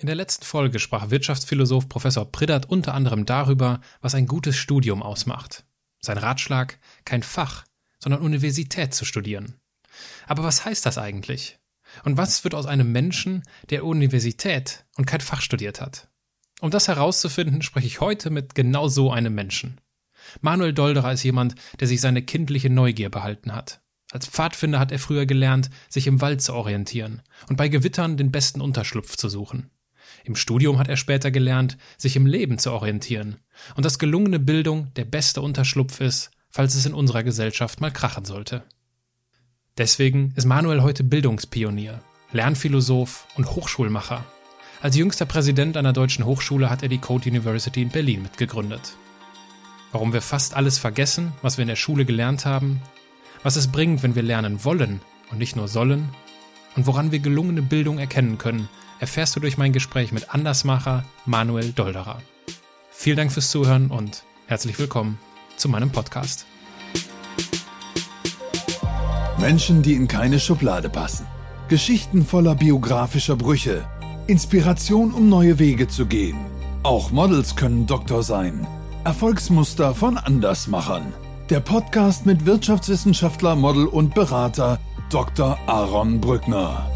In der letzten Folge sprach Wirtschaftsphilosoph Professor Priddert unter anderem darüber, was ein gutes Studium ausmacht. Sein Ratschlag, kein Fach, sondern Universität zu studieren. Aber was heißt das eigentlich? Und was wird aus einem Menschen, der Universität und kein Fach studiert hat? Um das herauszufinden, spreche ich heute mit genau so einem Menschen. Manuel Dolderer ist jemand, der sich seine kindliche Neugier behalten hat. Als Pfadfinder hat er früher gelernt, sich im Wald zu orientieren und bei Gewittern den besten Unterschlupf zu suchen. Im Studium hat er später gelernt, sich im Leben zu orientieren und dass gelungene Bildung der beste Unterschlupf ist, falls es in unserer Gesellschaft mal krachen sollte. Deswegen ist Manuel heute Bildungspionier, Lernphilosoph und Hochschulmacher. Als jüngster Präsident einer deutschen Hochschule hat er die Code University in Berlin mitgegründet. Warum wir fast alles vergessen, was wir in der Schule gelernt haben, was es bringt, wenn wir lernen wollen und nicht nur sollen, und woran wir gelungene Bildung erkennen können, erfährst du durch mein Gespräch mit Andersmacher Manuel Dolderer. Vielen Dank fürs Zuhören und herzlich willkommen zu meinem Podcast. Menschen, die in keine Schublade passen. Geschichten voller biografischer Brüche. Inspiration, um neue Wege zu gehen. Auch Models können Doktor sein. Erfolgsmuster von Andersmachern. Der Podcast mit Wirtschaftswissenschaftler, Model und Berater Dr. Aaron Brückner.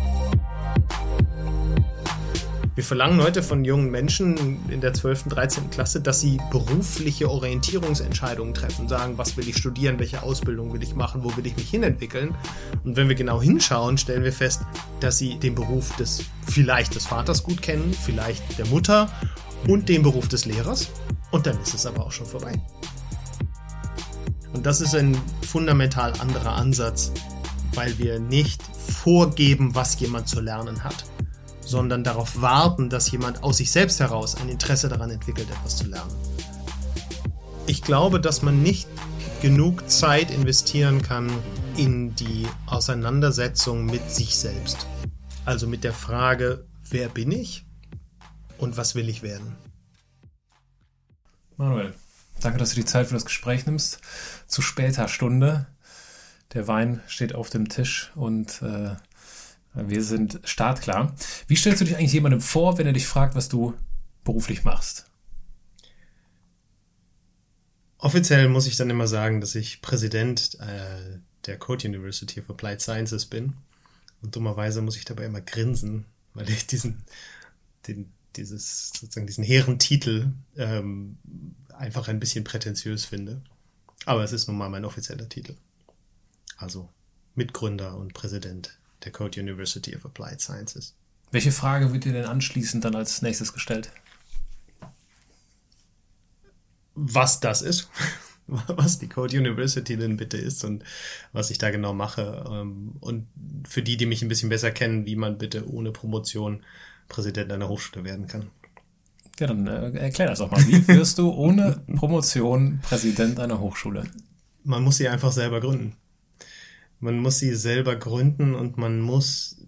Wir verlangen heute von jungen Menschen in der 12., 13. Klasse, dass sie berufliche Orientierungsentscheidungen treffen, sagen, was will ich studieren, welche Ausbildung will ich machen, wo will ich mich hinentwickeln. Und wenn wir genau hinschauen, stellen wir fest, dass sie den Beruf des vielleicht des Vaters gut kennen, vielleicht der Mutter und den Beruf des Lehrers. Und dann ist es aber auch schon vorbei. Und das ist ein fundamental anderer Ansatz, weil wir nicht vorgeben, was jemand zu lernen hat, sondern darauf warten, dass jemand aus sich selbst heraus ein Interesse daran entwickelt, etwas zu lernen. Ich glaube, dass man nicht genug Zeit investieren kann in die Auseinandersetzung mit sich selbst. Also mit der Frage, wer bin ich und was will ich werden? Manuel, danke, dass du die Zeit für das Gespräch nimmst. Zu später Stunde. Der Wein steht auf dem Tisch und äh, wir sind startklar. Wie stellst du dich eigentlich jemandem vor, wenn er dich fragt, was du beruflich machst? Offiziell muss ich dann immer sagen, dass ich Präsident äh, der Code University of Applied Sciences bin. Und dummerweise muss ich dabei immer grinsen, weil ich diesen, den, dieses, sozusagen diesen hehren Titel ähm, einfach ein bisschen prätentiös finde. Aber es ist nun mal mein offizieller Titel. Also Mitgründer und Präsident der Code University of Applied Sciences. Welche Frage wird dir denn anschließend dann als nächstes gestellt? Was das ist, was die Code University denn bitte ist und was ich da genau mache. Ähm, und für die, die mich ein bisschen besser kennen, wie man bitte ohne Promotion Präsident einer Hochschule werden kann. Ja, dann äh, erklär das doch mal. Wie wirst du ohne Promotion Präsident einer Hochschule? Man muss sie einfach selber gründen. Man muss sie selber gründen und man muss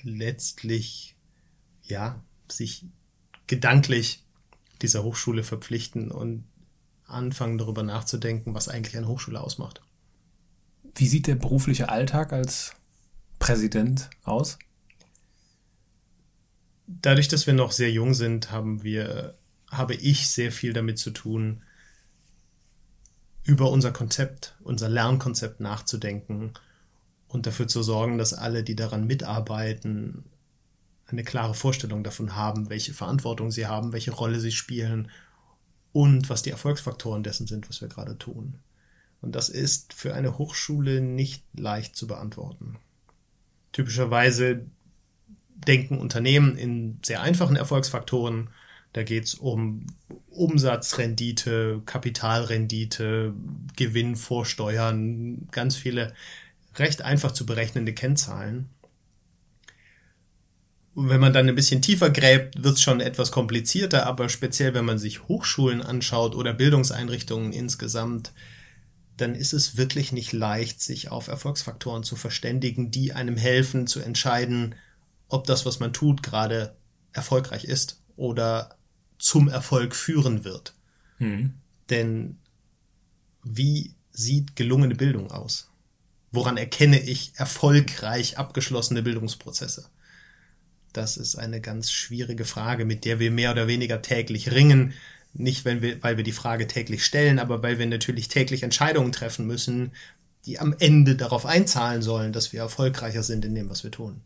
letztlich, ja, sich gedanklich dieser Hochschule verpflichten und anfangen darüber nachzudenken, was eigentlich eine Hochschule ausmacht. Wie sieht der berufliche Alltag als Präsident aus? Dadurch, dass wir noch sehr jung sind, haben wir, habe ich sehr viel damit zu tun, über unser Konzept, unser Lernkonzept nachzudenken und dafür zu sorgen, dass alle, die daran mitarbeiten, eine klare Vorstellung davon haben, welche Verantwortung sie haben, welche Rolle sie spielen und was die Erfolgsfaktoren dessen sind, was wir gerade tun. Und das ist für eine Hochschule nicht leicht zu beantworten. Typischerweise denken Unternehmen in sehr einfachen Erfolgsfaktoren, da geht es um Umsatzrendite, Kapitalrendite, Gewinn vor Steuern, ganz viele recht einfach zu berechnende Kennzahlen. Und wenn man dann ein bisschen tiefer gräbt, wird es schon etwas komplizierter, aber speziell wenn man sich Hochschulen anschaut oder Bildungseinrichtungen insgesamt, dann ist es wirklich nicht leicht, sich auf Erfolgsfaktoren zu verständigen, die einem helfen zu entscheiden, ob das, was man tut, gerade erfolgreich ist oder zum Erfolg führen wird. Mhm. Denn wie sieht gelungene Bildung aus? Woran erkenne ich erfolgreich abgeschlossene Bildungsprozesse? Das ist eine ganz schwierige Frage, mit der wir mehr oder weniger täglich ringen. Nicht, wenn wir, weil wir die Frage täglich stellen, aber weil wir natürlich täglich Entscheidungen treffen müssen, die am Ende darauf einzahlen sollen, dass wir erfolgreicher sind in dem, was wir tun.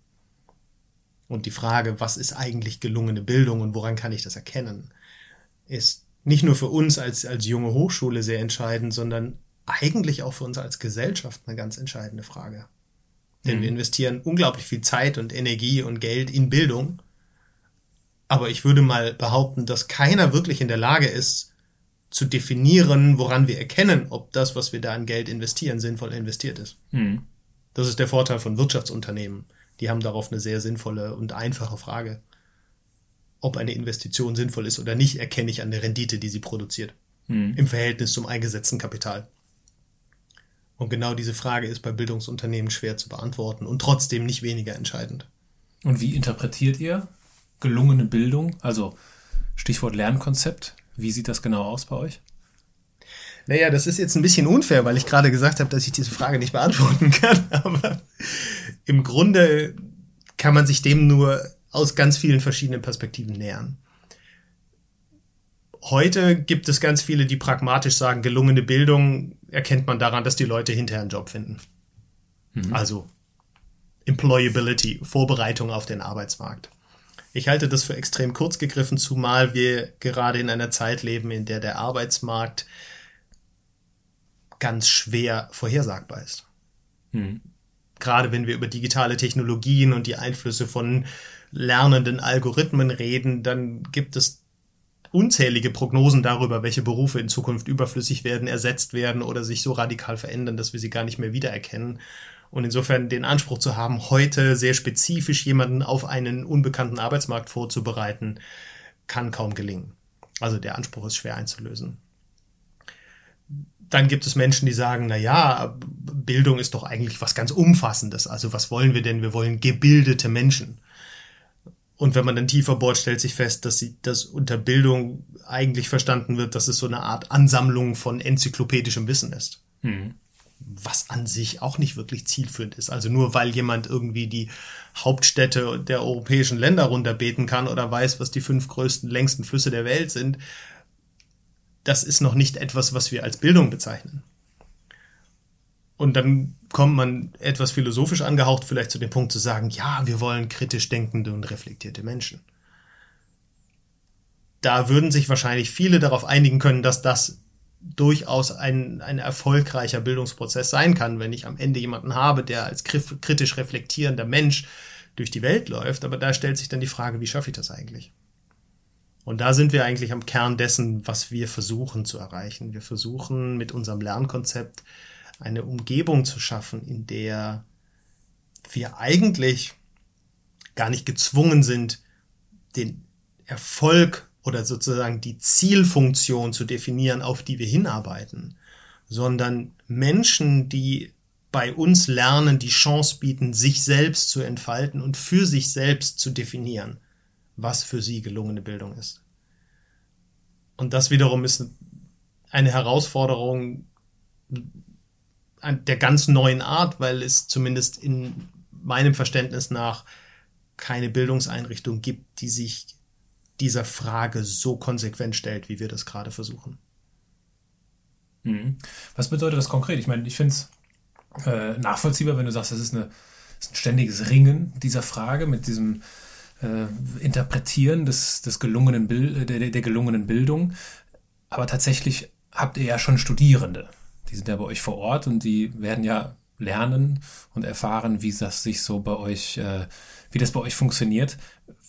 Und die Frage, was ist eigentlich gelungene Bildung und woran kann ich das erkennen, ist nicht nur für uns als, als junge Hochschule sehr entscheidend, sondern eigentlich auch für uns als Gesellschaft eine ganz entscheidende Frage. Denn mhm. wir investieren unglaublich viel Zeit und Energie und Geld in Bildung. Aber ich würde mal behaupten, dass keiner wirklich in der Lage ist, zu definieren, woran wir erkennen, ob das, was wir da an Geld investieren, sinnvoll investiert ist. Mhm. Das ist der Vorteil von Wirtschaftsunternehmen. Die haben darauf eine sehr sinnvolle und einfache Frage. Ob eine Investition sinnvoll ist oder nicht, erkenne ich an der Rendite, die sie produziert. Mhm. Im Verhältnis zum eingesetzten Kapital. Und genau diese Frage ist bei Bildungsunternehmen schwer zu beantworten und trotzdem nicht weniger entscheidend. Und wie interpretiert ihr gelungene Bildung? Also Stichwort Lernkonzept. Wie sieht das genau aus bei euch? Naja, das ist jetzt ein bisschen unfair, weil ich gerade gesagt habe, dass ich diese Frage nicht beantworten kann. Aber im Grunde kann man sich dem nur aus ganz vielen verschiedenen Perspektiven nähern. Heute gibt es ganz viele, die pragmatisch sagen, gelungene Bildung erkennt man daran, dass die Leute hinterher einen Job finden. Mhm. Also Employability, Vorbereitung auf den Arbeitsmarkt. Ich halte das für extrem kurz gegriffen, zumal wir gerade in einer Zeit leben, in der der Arbeitsmarkt ganz schwer vorhersagbar ist. Mhm. Gerade wenn wir über digitale Technologien und die Einflüsse von lernenden Algorithmen reden, dann gibt es unzählige Prognosen darüber, welche Berufe in Zukunft überflüssig werden, ersetzt werden oder sich so radikal verändern, dass wir sie gar nicht mehr wiedererkennen. Und insofern den Anspruch zu haben, heute sehr spezifisch jemanden auf einen unbekannten Arbeitsmarkt vorzubereiten, kann kaum gelingen. Also der Anspruch ist schwer einzulösen. Dann gibt es Menschen, die sagen, na ja, Bildung ist doch eigentlich was ganz Umfassendes. Also was wollen wir denn? Wir wollen gebildete Menschen. Und wenn man dann tiefer bohrt, stellt sich fest, dass sie das unter Bildung eigentlich verstanden wird, dass es so eine Art Ansammlung von enzyklopädischem Wissen ist. Mhm. Was an sich auch nicht wirklich zielführend ist. Also nur weil jemand irgendwie die Hauptstädte der europäischen Länder runterbeten kann oder weiß, was die fünf größten, längsten Flüsse der Welt sind, das ist noch nicht etwas, was wir als Bildung bezeichnen. Und dann kommt man etwas philosophisch angehaucht vielleicht zu dem Punkt zu sagen, ja, wir wollen kritisch denkende und reflektierte Menschen. Da würden sich wahrscheinlich viele darauf einigen können, dass das durchaus ein, ein erfolgreicher Bildungsprozess sein kann, wenn ich am Ende jemanden habe, der als kritisch reflektierender Mensch durch die Welt läuft. Aber da stellt sich dann die Frage, wie schaffe ich das eigentlich? Und da sind wir eigentlich am Kern dessen, was wir versuchen zu erreichen. Wir versuchen mit unserem Lernkonzept eine Umgebung zu schaffen, in der wir eigentlich gar nicht gezwungen sind, den Erfolg oder sozusagen die Zielfunktion zu definieren, auf die wir hinarbeiten, sondern Menschen, die bei uns lernen, die Chance bieten, sich selbst zu entfalten und für sich selbst zu definieren, was für sie gelungene Bildung ist. Und das wiederum ist eine Herausforderung, der ganz neuen Art, weil es zumindest in meinem Verständnis nach keine Bildungseinrichtung gibt, die sich dieser Frage so konsequent stellt, wie wir das gerade versuchen. Mhm. Was bedeutet das konkret? Ich meine, ich finde es äh, nachvollziehbar, wenn du sagst, das ist, das ist ein ständiges Ringen dieser Frage mit diesem äh, Interpretieren des, des gelungenen Bild, der, der gelungenen Bildung. Aber tatsächlich habt ihr ja schon Studierende die sind ja bei euch vor Ort und die werden ja lernen und erfahren, wie das sich so bei euch, äh, wie das bei euch funktioniert.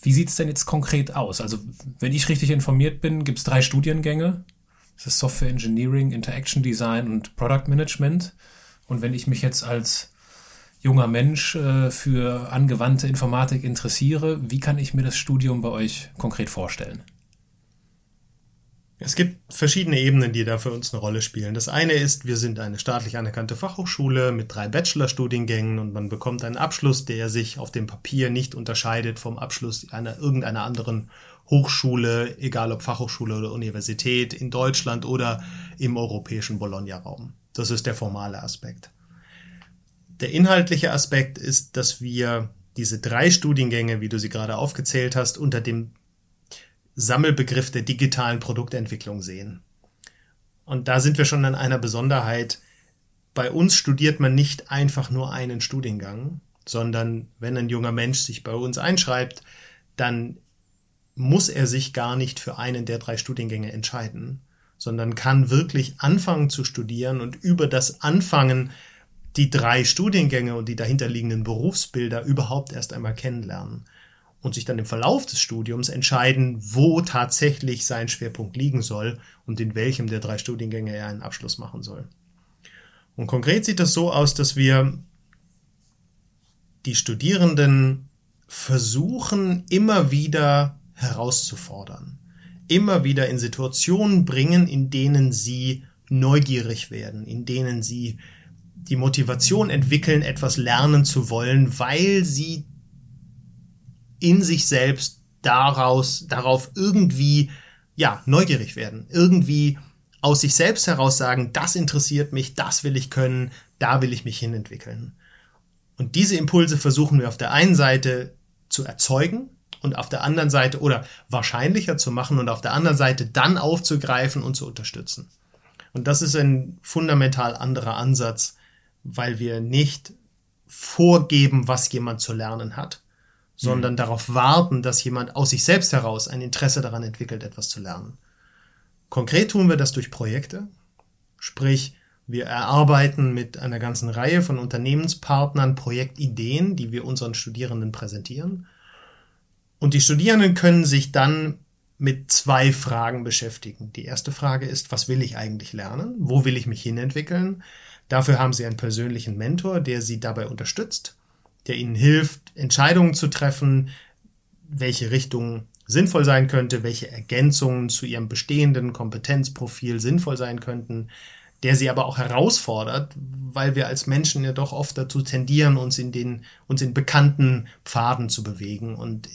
Wie sieht es denn jetzt konkret aus? Also, wenn ich richtig informiert bin, gibt es drei Studiengänge. Das ist Software Engineering, Interaction Design und Product Management. Und wenn ich mich jetzt als junger Mensch äh, für angewandte Informatik interessiere, wie kann ich mir das Studium bei euch konkret vorstellen? Es gibt verschiedene Ebenen, die da für uns eine Rolle spielen. Das eine ist, wir sind eine staatlich anerkannte Fachhochschule mit drei Bachelorstudiengängen und man bekommt einen Abschluss, der sich auf dem Papier nicht unterscheidet vom Abschluss einer irgendeiner anderen Hochschule, egal ob Fachhochschule oder Universität in Deutschland oder im europäischen Bologna-Raum. Das ist der formale Aspekt. Der inhaltliche Aspekt ist, dass wir diese drei Studiengänge, wie du sie gerade aufgezählt hast, unter dem Sammelbegriff der digitalen Produktentwicklung sehen. Und da sind wir schon an einer Besonderheit. Bei uns studiert man nicht einfach nur einen Studiengang, sondern wenn ein junger Mensch sich bei uns einschreibt, dann muss er sich gar nicht für einen der drei Studiengänge entscheiden, sondern kann wirklich anfangen zu studieren und über das Anfangen die drei Studiengänge und die dahinterliegenden Berufsbilder überhaupt erst einmal kennenlernen und sich dann im Verlauf des Studiums entscheiden, wo tatsächlich sein Schwerpunkt liegen soll und in welchem der drei Studiengänge er einen Abschluss machen soll. Und konkret sieht das so aus, dass wir die Studierenden versuchen immer wieder herauszufordern, immer wieder in Situationen bringen, in denen sie neugierig werden, in denen sie die Motivation entwickeln, etwas lernen zu wollen, weil sie in sich selbst daraus, darauf irgendwie, ja, neugierig werden, irgendwie aus sich selbst heraus sagen, das interessiert mich, das will ich können, da will ich mich hinentwickeln. Und diese Impulse versuchen wir auf der einen Seite zu erzeugen und auf der anderen Seite oder wahrscheinlicher zu machen und auf der anderen Seite dann aufzugreifen und zu unterstützen. Und das ist ein fundamental anderer Ansatz, weil wir nicht vorgeben, was jemand zu lernen hat, sondern mhm. darauf warten, dass jemand aus sich selbst heraus ein Interesse daran entwickelt, etwas zu lernen. Konkret tun wir das durch Projekte, sprich wir erarbeiten mit einer ganzen Reihe von Unternehmenspartnern Projektideen, die wir unseren Studierenden präsentieren. Und die Studierenden können sich dann mit zwei Fragen beschäftigen. Die erste Frage ist, was will ich eigentlich lernen? Wo will ich mich hinentwickeln? Dafür haben sie einen persönlichen Mentor, der sie dabei unterstützt, der ihnen hilft, Entscheidungen zu treffen, welche Richtung sinnvoll sein könnte, welche Ergänzungen zu ihrem bestehenden Kompetenzprofil sinnvoll sein könnten, der sie aber auch herausfordert, weil wir als Menschen ja doch oft dazu tendieren, uns in den, uns in bekannten Pfaden zu bewegen. Und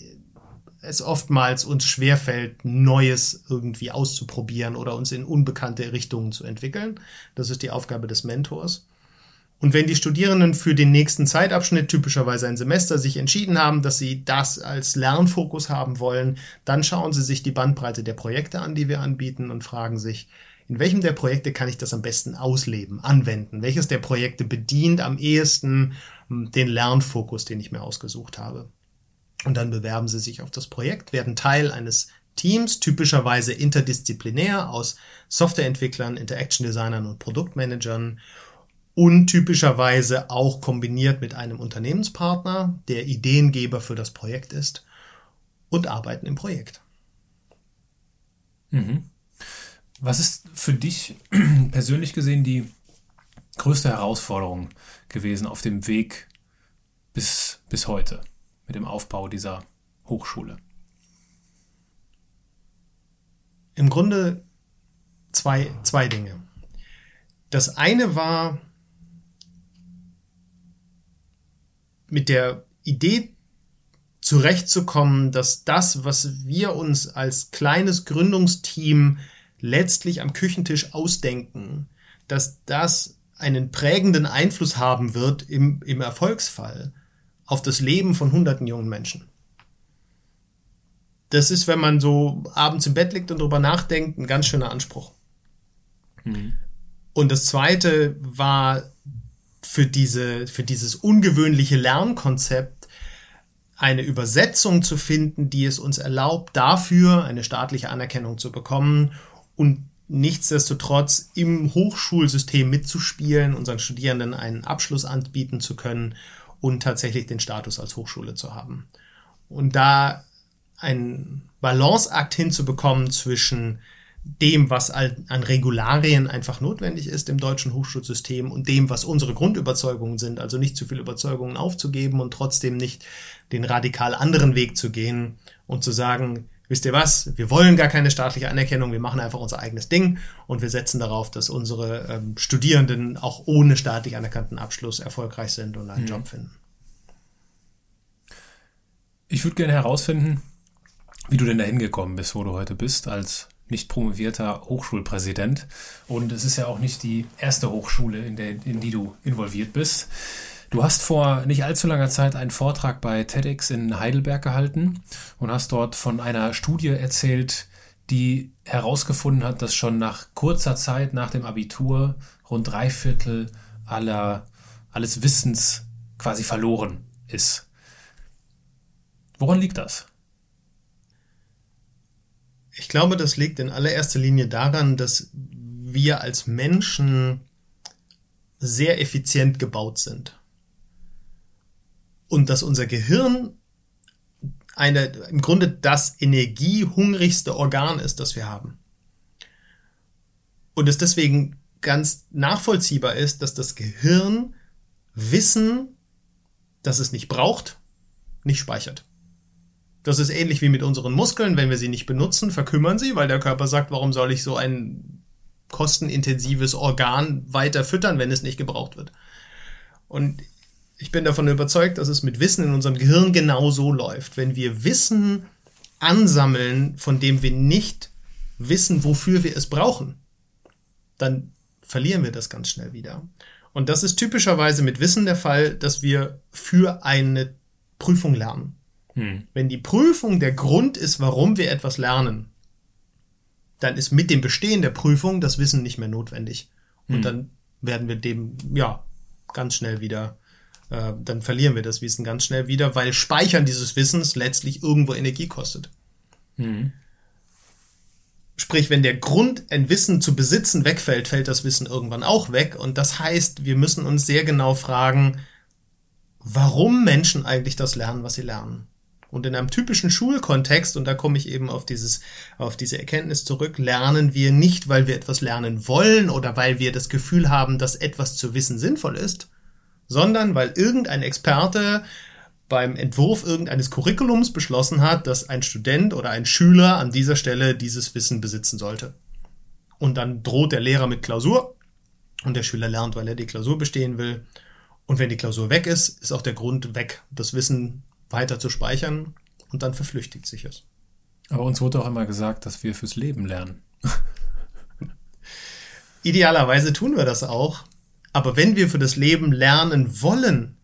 es oftmals uns schwerfällt, Neues irgendwie auszuprobieren oder uns in unbekannte Richtungen zu entwickeln. Das ist die Aufgabe des Mentors. Und wenn die Studierenden für den nächsten Zeitabschnitt, typischerweise ein Semester, sich entschieden haben, dass sie das als Lernfokus haben wollen, dann schauen sie sich die Bandbreite der Projekte an, die wir anbieten und fragen sich, in welchem der Projekte kann ich das am besten ausleben, anwenden? Welches der Projekte bedient am ehesten hm, den Lernfokus, den ich mir ausgesucht habe? Und dann bewerben sie sich auf das Projekt, werden Teil eines Teams, typischerweise interdisziplinär aus Softwareentwicklern, Interaction Designern und Produktmanagern und typischerweise auch kombiniert mit einem Unternehmenspartner, der Ideengeber für das Projekt ist und arbeiten im Projekt. Mhm. Was ist für dich persönlich gesehen die größte Herausforderung gewesen auf dem Weg bis, bis heute mit dem Aufbau dieser Hochschule? Im Grunde zwei, zwei Dinge. Das eine war mit der Idee zurechtzukommen, dass das, was wir uns als kleines Gründungsteam letztlich am Küchentisch ausdenken, dass das einen prägenden Einfluss haben wird im, im Erfolgsfall auf das Leben von hunderten jungen Menschen. Das ist, wenn man so abends im Bett liegt und drüber nachdenkt, ein ganz schöner Anspruch. Mhm. Und das zweite war für diese, für dieses ungewöhnliche Lernkonzept eine Übersetzung zu finden, die es uns erlaubt, dafür eine staatliche Anerkennung zu bekommen und nichtsdestotrotz im Hochschulsystem mitzuspielen, unseren Studierenden einen Abschluss anbieten zu können und tatsächlich den Status als Hochschule zu haben. Und da einen Balanceakt hinzubekommen zwischen dem, was an Regularien einfach notwendig ist im deutschen Hochschulsystem und dem, was unsere Grundüberzeugungen sind, also nicht zu viel Überzeugungen aufzugeben und trotzdem nicht den radikal anderen Weg zu gehen und zu sagen, wisst ihr was, wir wollen gar keine staatliche Anerkennung, wir machen einfach unser eigenes Ding und wir setzen darauf, dass unsere ähm, Studierenden auch ohne staatlich anerkannten Abschluss erfolgreich sind und einen mhm. Job finden. Ich würde gerne herausfinden, wie du denn da hingekommen bist, wo du heute bist, als nicht promovierter Hochschulpräsident. Und es ist ja auch nicht die erste Hochschule, in, der, in die du involviert bist. Du hast vor nicht allzu langer Zeit einen Vortrag bei TEDx in Heidelberg gehalten und hast dort von einer Studie erzählt, die herausgefunden hat, dass schon nach kurzer Zeit nach dem Abitur rund drei Viertel aller, alles Wissens quasi verloren ist. Woran liegt das? Ich glaube, das liegt in allererster Linie daran, dass wir als Menschen sehr effizient gebaut sind. Und dass unser Gehirn eine, im Grunde das energiehungrigste Organ ist, das wir haben. Und es deswegen ganz nachvollziehbar ist, dass das Gehirn Wissen, das es nicht braucht, nicht speichert. Das ist ähnlich wie mit unseren Muskeln. Wenn wir sie nicht benutzen, verkümmern sie, weil der Körper sagt, warum soll ich so ein kostenintensives Organ weiter füttern, wenn es nicht gebraucht wird. Und ich bin davon überzeugt, dass es mit Wissen in unserem Gehirn genau so läuft. Wenn wir Wissen ansammeln, von dem wir nicht wissen, wofür wir es brauchen, dann verlieren wir das ganz schnell wieder. Und das ist typischerweise mit Wissen der Fall, dass wir für eine Prüfung lernen. Hm. Wenn die Prüfung der Grund ist, warum wir etwas lernen, dann ist mit dem Bestehen der Prüfung das Wissen nicht mehr notwendig. Und hm. dann werden wir dem, ja, ganz schnell wieder, äh, dann verlieren wir das Wissen ganz schnell wieder, weil Speichern dieses Wissens letztlich irgendwo Energie kostet. Hm. Sprich, wenn der Grund, ein Wissen zu besitzen, wegfällt, fällt das Wissen irgendwann auch weg. Und das heißt, wir müssen uns sehr genau fragen, warum Menschen eigentlich das lernen, was sie lernen. Und in einem typischen Schulkontext, und da komme ich eben auf dieses, auf diese Erkenntnis zurück, lernen wir nicht, weil wir etwas lernen wollen oder weil wir das Gefühl haben, dass etwas zu wissen sinnvoll ist, sondern weil irgendein Experte beim Entwurf irgendeines Curriculums beschlossen hat, dass ein Student oder ein Schüler an dieser Stelle dieses Wissen besitzen sollte. Und dann droht der Lehrer mit Klausur und der Schüler lernt, weil er die Klausur bestehen will. Und wenn die Klausur weg ist, ist auch der Grund weg, das Wissen weiter zu speichern und dann verflüchtigt sich es. Aber uns wurde auch immer gesagt, dass wir fürs Leben lernen. Idealerweise tun wir das auch. Aber wenn wir für das Leben lernen wollen,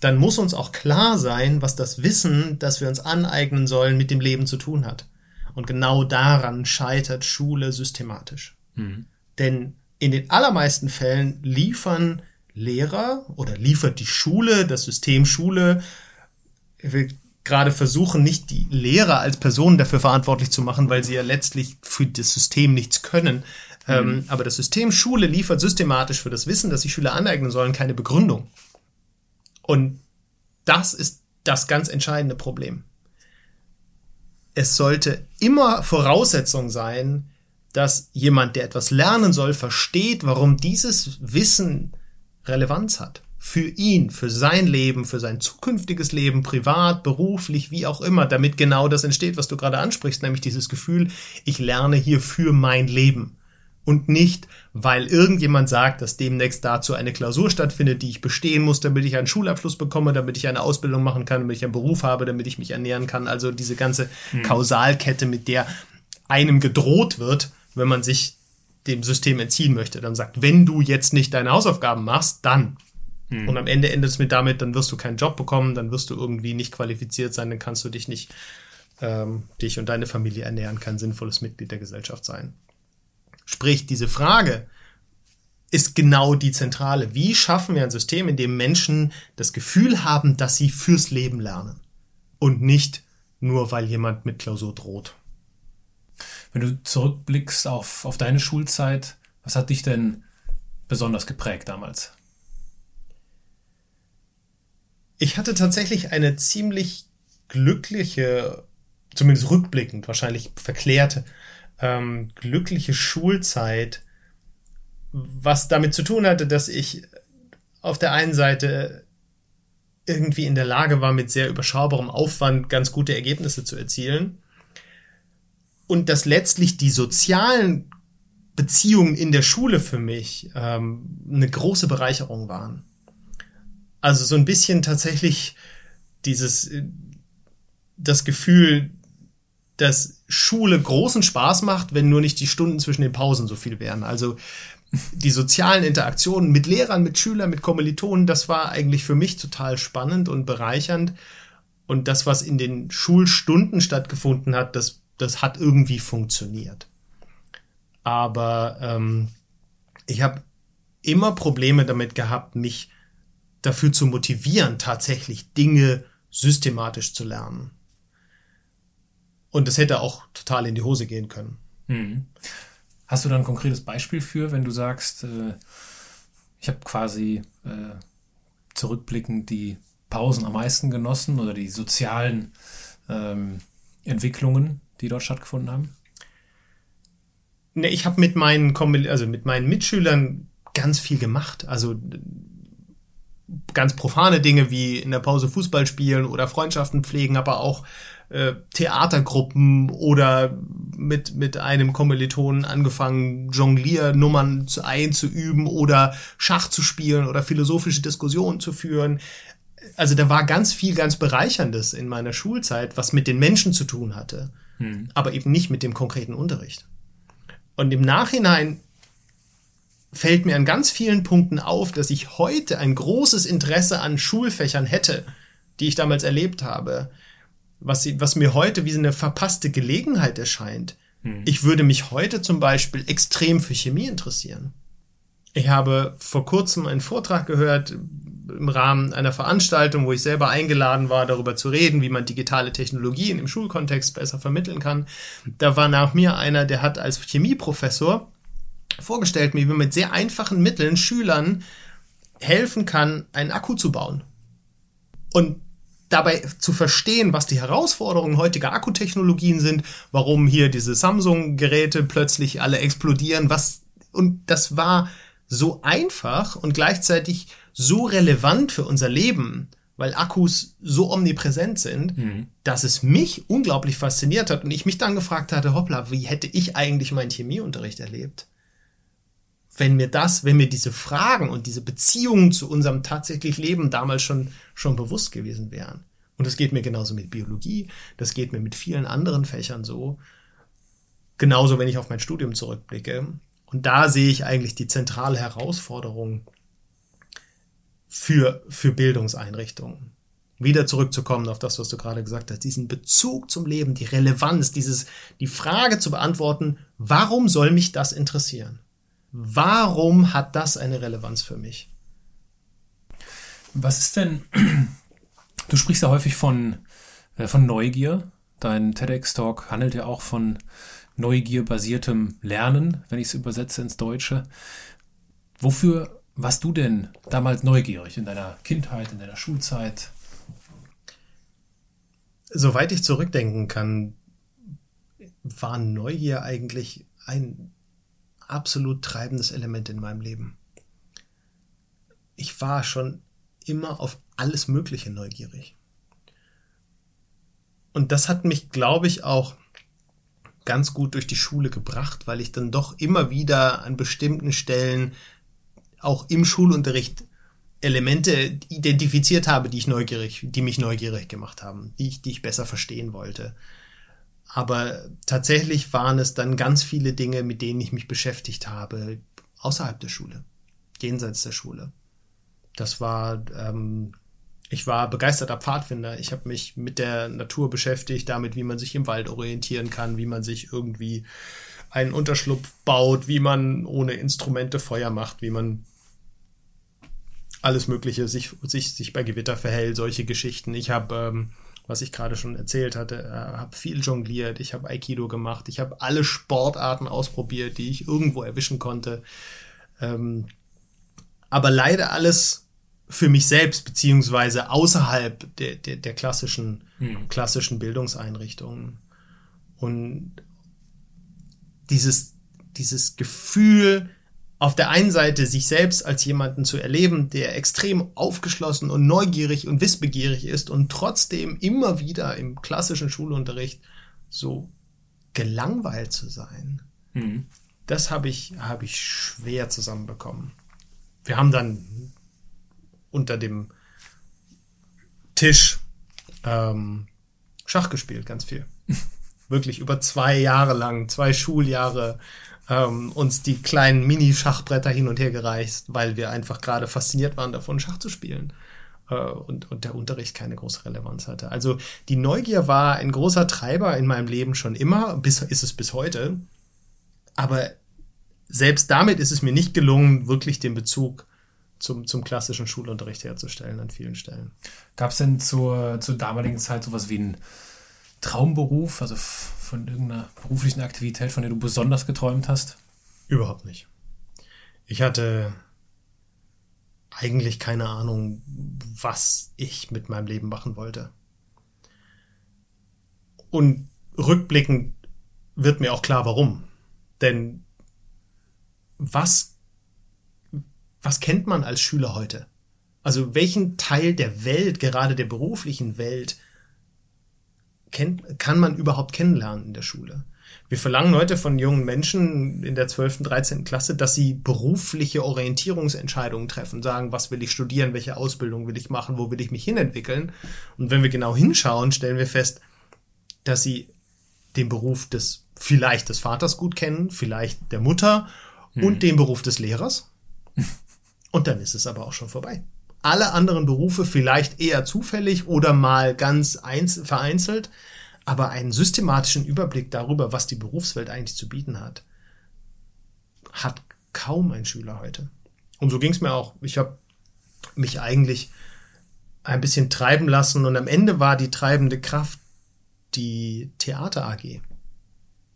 dann muss uns auch klar sein, was das Wissen, das wir uns aneignen sollen, mit dem Leben zu tun hat. Und genau daran scheitert Schule systematisch. Mhm. Denn in den allermeisten Fällen liefern Lehrer oder liefert die Schule, das System Schule, wir gerade versuchen, nicht die Lehrer als Personen dafür verantwortlich zu machen, weil sie ja letztlich für das System nichts können. Mhm. Ähm, aber das System Schule liefert systematisch für das Wissen, das die Schüler aneignen sollen, keine Begründung. Und das ist das ganz entscheidende Problem. Es sollte immer Voraussetzung sein, dass jemand, der etwas lernen soll, versteht, warum dieses Wissen Relevanz hat für ihn, für sein Leben, für sein zukünftiges Leben, privat, beruflich, wie auch immer, damit genau das entsteht, was du gerade ansprichst, nämlich dieses Gefühl, ich lerne hier für mein Leben. Und nicht, weil irgendjemand sagt, dass demnächst dazu eine Klausur stattfindet, die ich bestehen muss, damit ich einen Schulabschluss bekomme, damit ich eine Ausbildung machen kann, damit ich einen Beruf habe, damit ich mich ernähren kann. Also diese ganze hm. Kausalkette, mit der einem gedroht wird, wenn man sich dem System entziehen möchte. Dann sagt, wenn du jetzt nicht deine Hausaufgaben machst, dann hm. Und am Ende endet es mit damit, dann wirst du keinen Job bekommen, dann wirst du irgendwie nicht qualifiziert sein, dann kannst du dich nicht, ähm, dich und deine Familie ernähren, kein sinnvolles Mitglied der Gesellschaft sein. Sprich, diese Frage ist genau die zentrale. Wie schaffen wir ein System, in dem Menschen das Gefühl haben, dass sie fürs Leben lernen und nicht nur, weil jemand mit Klausur droht? Wenn du zurückblickst auf, auf deine Schulzeit, was hat dich denn besonders geprägt damals? Ich hatte tatsächlich eine ziemlich glückliche, zumindest rückblickend, wahrscheinlich verklärte, ähm, glückliche Schulzeit, was damit zu tun hatte, dass ich auf der einen Seite irgendwie in der Lage war, mit sehr überschaubarem Aufwand ganz gute Ergebnisse zu erzielen. Und dass letztlich die sozialen Beziehungen in der Schule für mich ähm, eine große Bereicherung waren. Also so ein bisschen tatsächlich dieses, äh, das Gefühl, dass Schule großen Spaß macht, wenn nur nicht die Stunden zwischen den Pausen so viel wären. Also die sozialen Interaktionen mit Lehrern, mit Schülern, mit Kommilitonen, das war eigentlich für mich total spannend und bereichernd. Und das, was in den Schulstunden stattgefunden hat, das, das hat irgendwie funktioniert. Aber ähm, ich habe immer Probleme damit gehabt, mich dafür zu motivieren, tatsächlich Dinge systematisch zu lernen. Und das hätte auch total in die Hose gehen können. Mhm. Hast du da ein konkretes Beispiel für, wenn du sagst, äh, ich habe quasi äh, zurückblickend die Pausen am meisten genossen oder die sozialen ähm, Entwicklungen, die dort stattgefunden haben? Ne, ich habe mit meinen also mit meinen Mitschülern ganz viel gemacht. Also ganz profane Dinge wie in der Pause Fußball spielen oder Freundschaften pflegen, aber auch äh, Theatergruppen oder mit, mit einem Kommilitonen angefangen, Jongliernummern zu einzuüben oder Schach zu spielen oder philosophische Diskussionen zu führen. Also da war ganz viel ganz Bereicherndes in meiner Schulzeit, was mit den Menschen zu tun hatte, hm. aber eben nicht mit dem konkreten Unterricht. Und im Nachhinein fällt mir an ganz vielen Punkten auf, dass ich heute ein großes Interesse an Schulfächern hätte, die ich damals erlebt habe, was, was mir heute wie eine verpasste Gelegenheit erscheint. Hm. Ich würde mich heute zum Beispiel extrem für Chemie interessieren. Ich habe vor kurzem einen Vortrag gehört im Rahmen einer Veranstaltung, wo ich selber eingeladen war, darüber zu reden, wie man digitale Technologien im Schulkontext besser vermitteln kann. Da war nach mir einer, der hat als Chemieprofessor vorgestellt, wie man mit sehr einfachen Mitteln Schülern helfen kann, einen Akku zu bauen. Und dabei zu verstehen, was die Herausforderungen heutiger Akkutechnologien sind, warum hier diese Samsung-Geräte plötzlich alle explodieren, was, und das war so einfach und gleichzeitig so relevant für unser Leben, weil Akkus so omnipräsent sind, mhm. dass es mich unglaublich fasziniert hat und ich mich dann gefragt hatte, hoppla, wie hätte ich eigentlich meinen Chemieunterricht erlebt? Wenn mir das, wenn mir diese Fragen und diese Beziehungen zu unserem tatsächlich Leben damals schon, schon bewusst gewesen wären. Und das geht mir genauso mit Biologie, das geht mir mit vielen anderen Fächern so. Genauso, wenn ich auf mein Studium zurückblicke. Und da sehe ich eigentlich die zentrale Herausforderung für, für Bildungseinrichtungen. Wieder zurückzukommen auf das, was du gerade gesagt hast, diesen Bezug zum Leben, die Relevanz, dieses, die Frage zu beantworten, warum soll mich das interessieren? Warum hat das eine Relevanz für mich? Was ist denn, du sprichst ja häufig von, äh, von Neugier. Dein TEDx-Talk handelt ja auch von neugierbasiertem Lernen, wenn ich es übersetze ins Deutsche. Wofür warst du denn damals neugierig in deiner Kindheit, in deiner Schulzeit? Soweit ich zurückdenken kann, war Neugier eigentlich ein absolut treibendes Element in meinem Leben. Ich war schon immer auf alles Mögliche neugierig. Und das hat mich, glaube ich, auch ganz gut durch die Schule gebracht, weil ich dann doch immer wieder an bestimmten Stellen auch im Schulunterricht Elemente identifiziert habe, die ich neugierig, die mich neugierig gemacht haben, die ich, die ich besser verstehen wollte. Aber tatsächlich waren es dann ganz viele Dinge, mit denen ich mich beschäftigt habe, außerhalb der Schule, jenseits der Schule. Das war, ähm, ich war begeisterter Pfadfinder. Ich habe mich mit der Natur beschäftigt, damit, wie man sich im Wald orientieren kann, wie man sich irgendwie einen Unterschlupf baut, wie man ohne Instrumente Feuer macht, wie man alles Mögliche sich, sich, sich bei Gewitter verhält, solche Geschichten. Ich habe ähm, was ich gerade schon erzählt hatte, äh, habe viel jongliert, ich habe Aikido gemacht, ich habe alle Sportarten ausprobiert, die ich irgendwo erwischen konnte. Ähm, aber leider alles für mich selbst, beziehungsweise außerhalb der, der, der klassischen, hm. klassischen Bildungseinrichtungen. Und dieses, dieses Gefühl, auf der einen Seite sich selbst als jemanden zu erleben, der extrem aufgeschlossen und neugierig und wissbegierig ist und trotzdem immer wieder im klassischen Schulunterricht so gelangweilt zu sein. Mhm. Das habe ich, habe ich schwer zusammenbekommen. Wir haben dann unter dem Tisch ähm, Schach gespielt, ganz viel. Wirklich über zwei Jahre lang, zwei Schuljahre ähm, uns die kleinen Mini-Schachbretter hin und her gereicht, weil wir einfach gerade fasziniert waren davon, Schach zu spielen. Äh, und, und der Unterricht keine große Relevanz hatte. Also die Neugier war ein großer Treiber in meinem Leben schon immer, bis, ist es bis heute. Aber selbst damit ist es mir nicht gelungen, wirklich den Bezug zum, zum klassischen Schulunterricht herzustellen an vielen Stellen. Gab es denn zur, zur damaligen Zeit sowas wie einen Traumberuf, also von irgendeiner beruflichen Aktivität, von der du besonders geträumt hast? Überhaupt nicht. Ich hatte eigentlich keine Ahnung, was ich mit meinem Leben machen wollte. Und rückblickend wird mir auch klar, warum. Denn was, was kennt man als Schüler heute? Also welchen Teil der Welt, gerade der beruflichen Welt, kennt, kann man überhaupt kennenlernen in der Schule? Wir verlangen heute von jungen Menschen in der 12., 13. Klasse, dass sie berufliche Orientierungsentscheidungen treffen, sagen, was will ich studieren, welche Ausbildung will ich machen, wo will ich mich hinentwickeln. Und wenn wir genau hinschauen, stellen wir fest, dass sie den Beruf des vielleicht des Vaters gut kennen, vielleicht der Mutter hm. und den Beruf des Lehrers. Und dann ist es aber auch schon vorbei. Alle anderen Berufe vielleicht eher zufällig oder mal ganz vereinzelt, aber einen systematischen Überblick darüber, was die Berufswelt eigentlich zu bieten hat, hat kaum ein Schüler heute. Und so ging es mir auch. Ich habe mich eigentlich ein bisschen treiben lassen und am Ende war die treibende Kraft die Theater AG,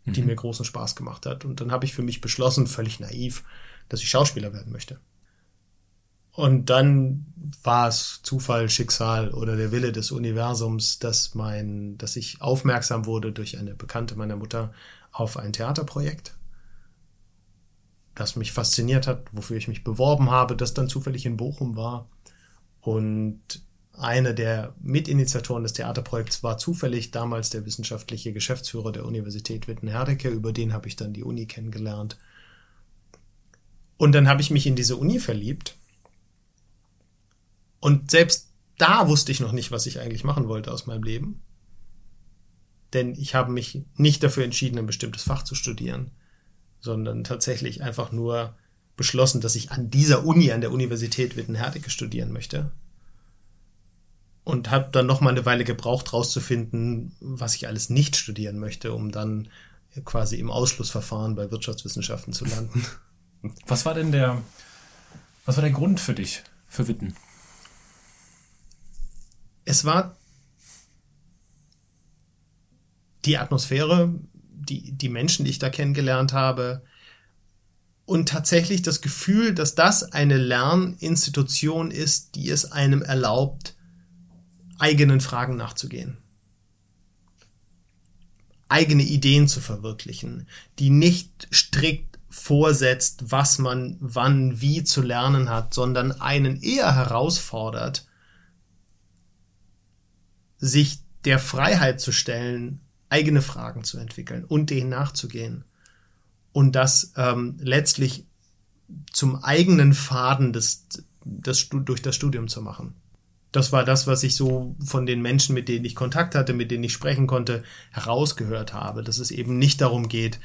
die mhm. mir großen Spaß gemacht hat. Und dann habe ich für mich beschlossen, völlig naiv, dass ich Schauspieler werden möchte. Und dann war es Zufall, Schicksal oder der Wille des Universums, dass mein, dass ich aufmerksam wurde durch eine Bekannte meiner Mutter auf ein Theaterprojekt, das mich fasziniert hat, wofür ich mich beworben habe, das dann zufällig in Bochum war. Und einer der Mitinitiatoren des Theaterprojekts war zufällig damals der wissenschaftliche Geschäftsführer der Universität Witten-Herdecke. Über den habe ich dann die Uni kennengelernt. Und dann habe ich mich in diese Uni verliebt und selbst da wusste ich noch nicht, was ich eigentlich machen wollte aus meinem Leben. Denn ich habe mich nicht dafür entschieden, ein bestimmtes Fach zu studieren, sondern tatsächlich einfach nur beschlossen, dass ich an dieser Uni, an der Universität Witten-Herdecke studieren möchte. Und habe dann noch mal eine Weile gebraucht, rauszufinden, was ich alles nicht studieren möchte, um dann quasi im Ausschlussverfahren bei Wirtschaftswissenschaften zu landen. Was war denn der, was war der Grund für dich, für Witten? Es war die Atmosphäre, die, die Menschen, die ich da kennengelernt habe, und tatsächlich das Gefühl, dass das eine Lerninstitution ist, die es einem erlaubt, eigenen Fragen nachzugehen, eigene Ideen zu verwirklichen, die nicht strikt vorsetzt, was man wann wie zu lernen hat, sondern einen eher herausfordert, sich der Freiheit zu stellen, eigene Fragen zu entwickeln und denen nachzugehen. Und das ähm, letztlich zum eigenen Faden des, des, durch das Studium zu machen. Das war das, was ich so von den Menschen, mit denen ich Kontakt hatte, mit denen ich sprechen konnte, herausgehört habe, dass es eben nicht darum geht,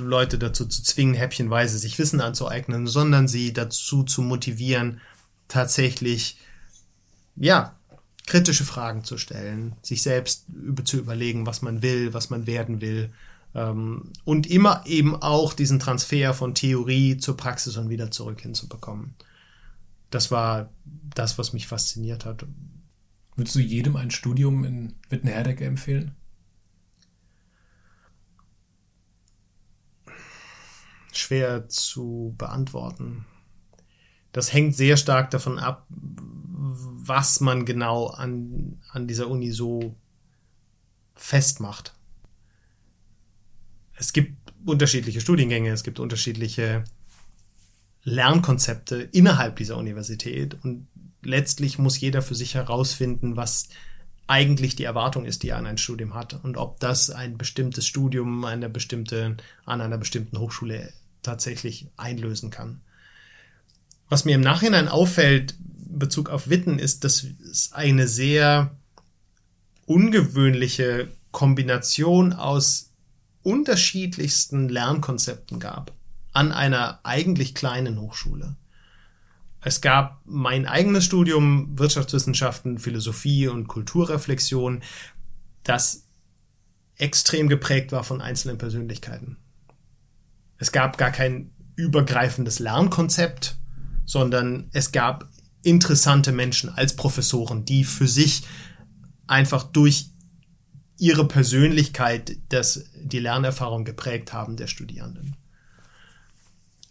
Leute dazu zu zwingen, häppchenweise sich Wissen anzueignen, sondern sie dazu zu motivieren, tatsächlich, ja, kritische Fragen zu stellen, sich selbst zu überlegen, was man will, was man werden will. Ähm, und immer eben auch diesen Transfer von Theorie zur Praxis und wieder zurück hinzubekommen. Das war das, was mich fasziniert hat. Würdest du jedem ein Studium in Wittenherdecke empfehlen? Schwer zu beantworten. Das hängt sehr stark davon ab, was man genau an, an dieser Uni so festmacht. Es gibt unterschiedliche Studiengänge, es gibt unterschiedliche Lernkonzepte innerhalb dieser Universität und letztlich muss jeder für sich herausfinden, was eigentlich die Erwartung ist, die er an ein Studium hat und ob das ein bestimmtes Studium einer bestimmte, an einer bestimmten Hochschule tatsächlich einlösen kann. Was mir im Nachhinein auffällt, Bezug auf Witten ist, dass es eine sehr ungewöhnliche Kombination aus unterschiedlichsten Lernkonzepten gab an einer eigentlich kleinen Hochschule. Es gab mein eigenes Studium Wirtschaftswissenschaften, Philosophie und Kulturreflexion, das extrem geprägt war von einzelnen Persönlichkeiten. Es gab gar kein übergreifendes Lernkonzept, sondern es gab interessante Menschen als Professoren, die für sich einfach durch ihre Persönlichkeit das, die Lernerfahrung geprägt haben der Studierenden.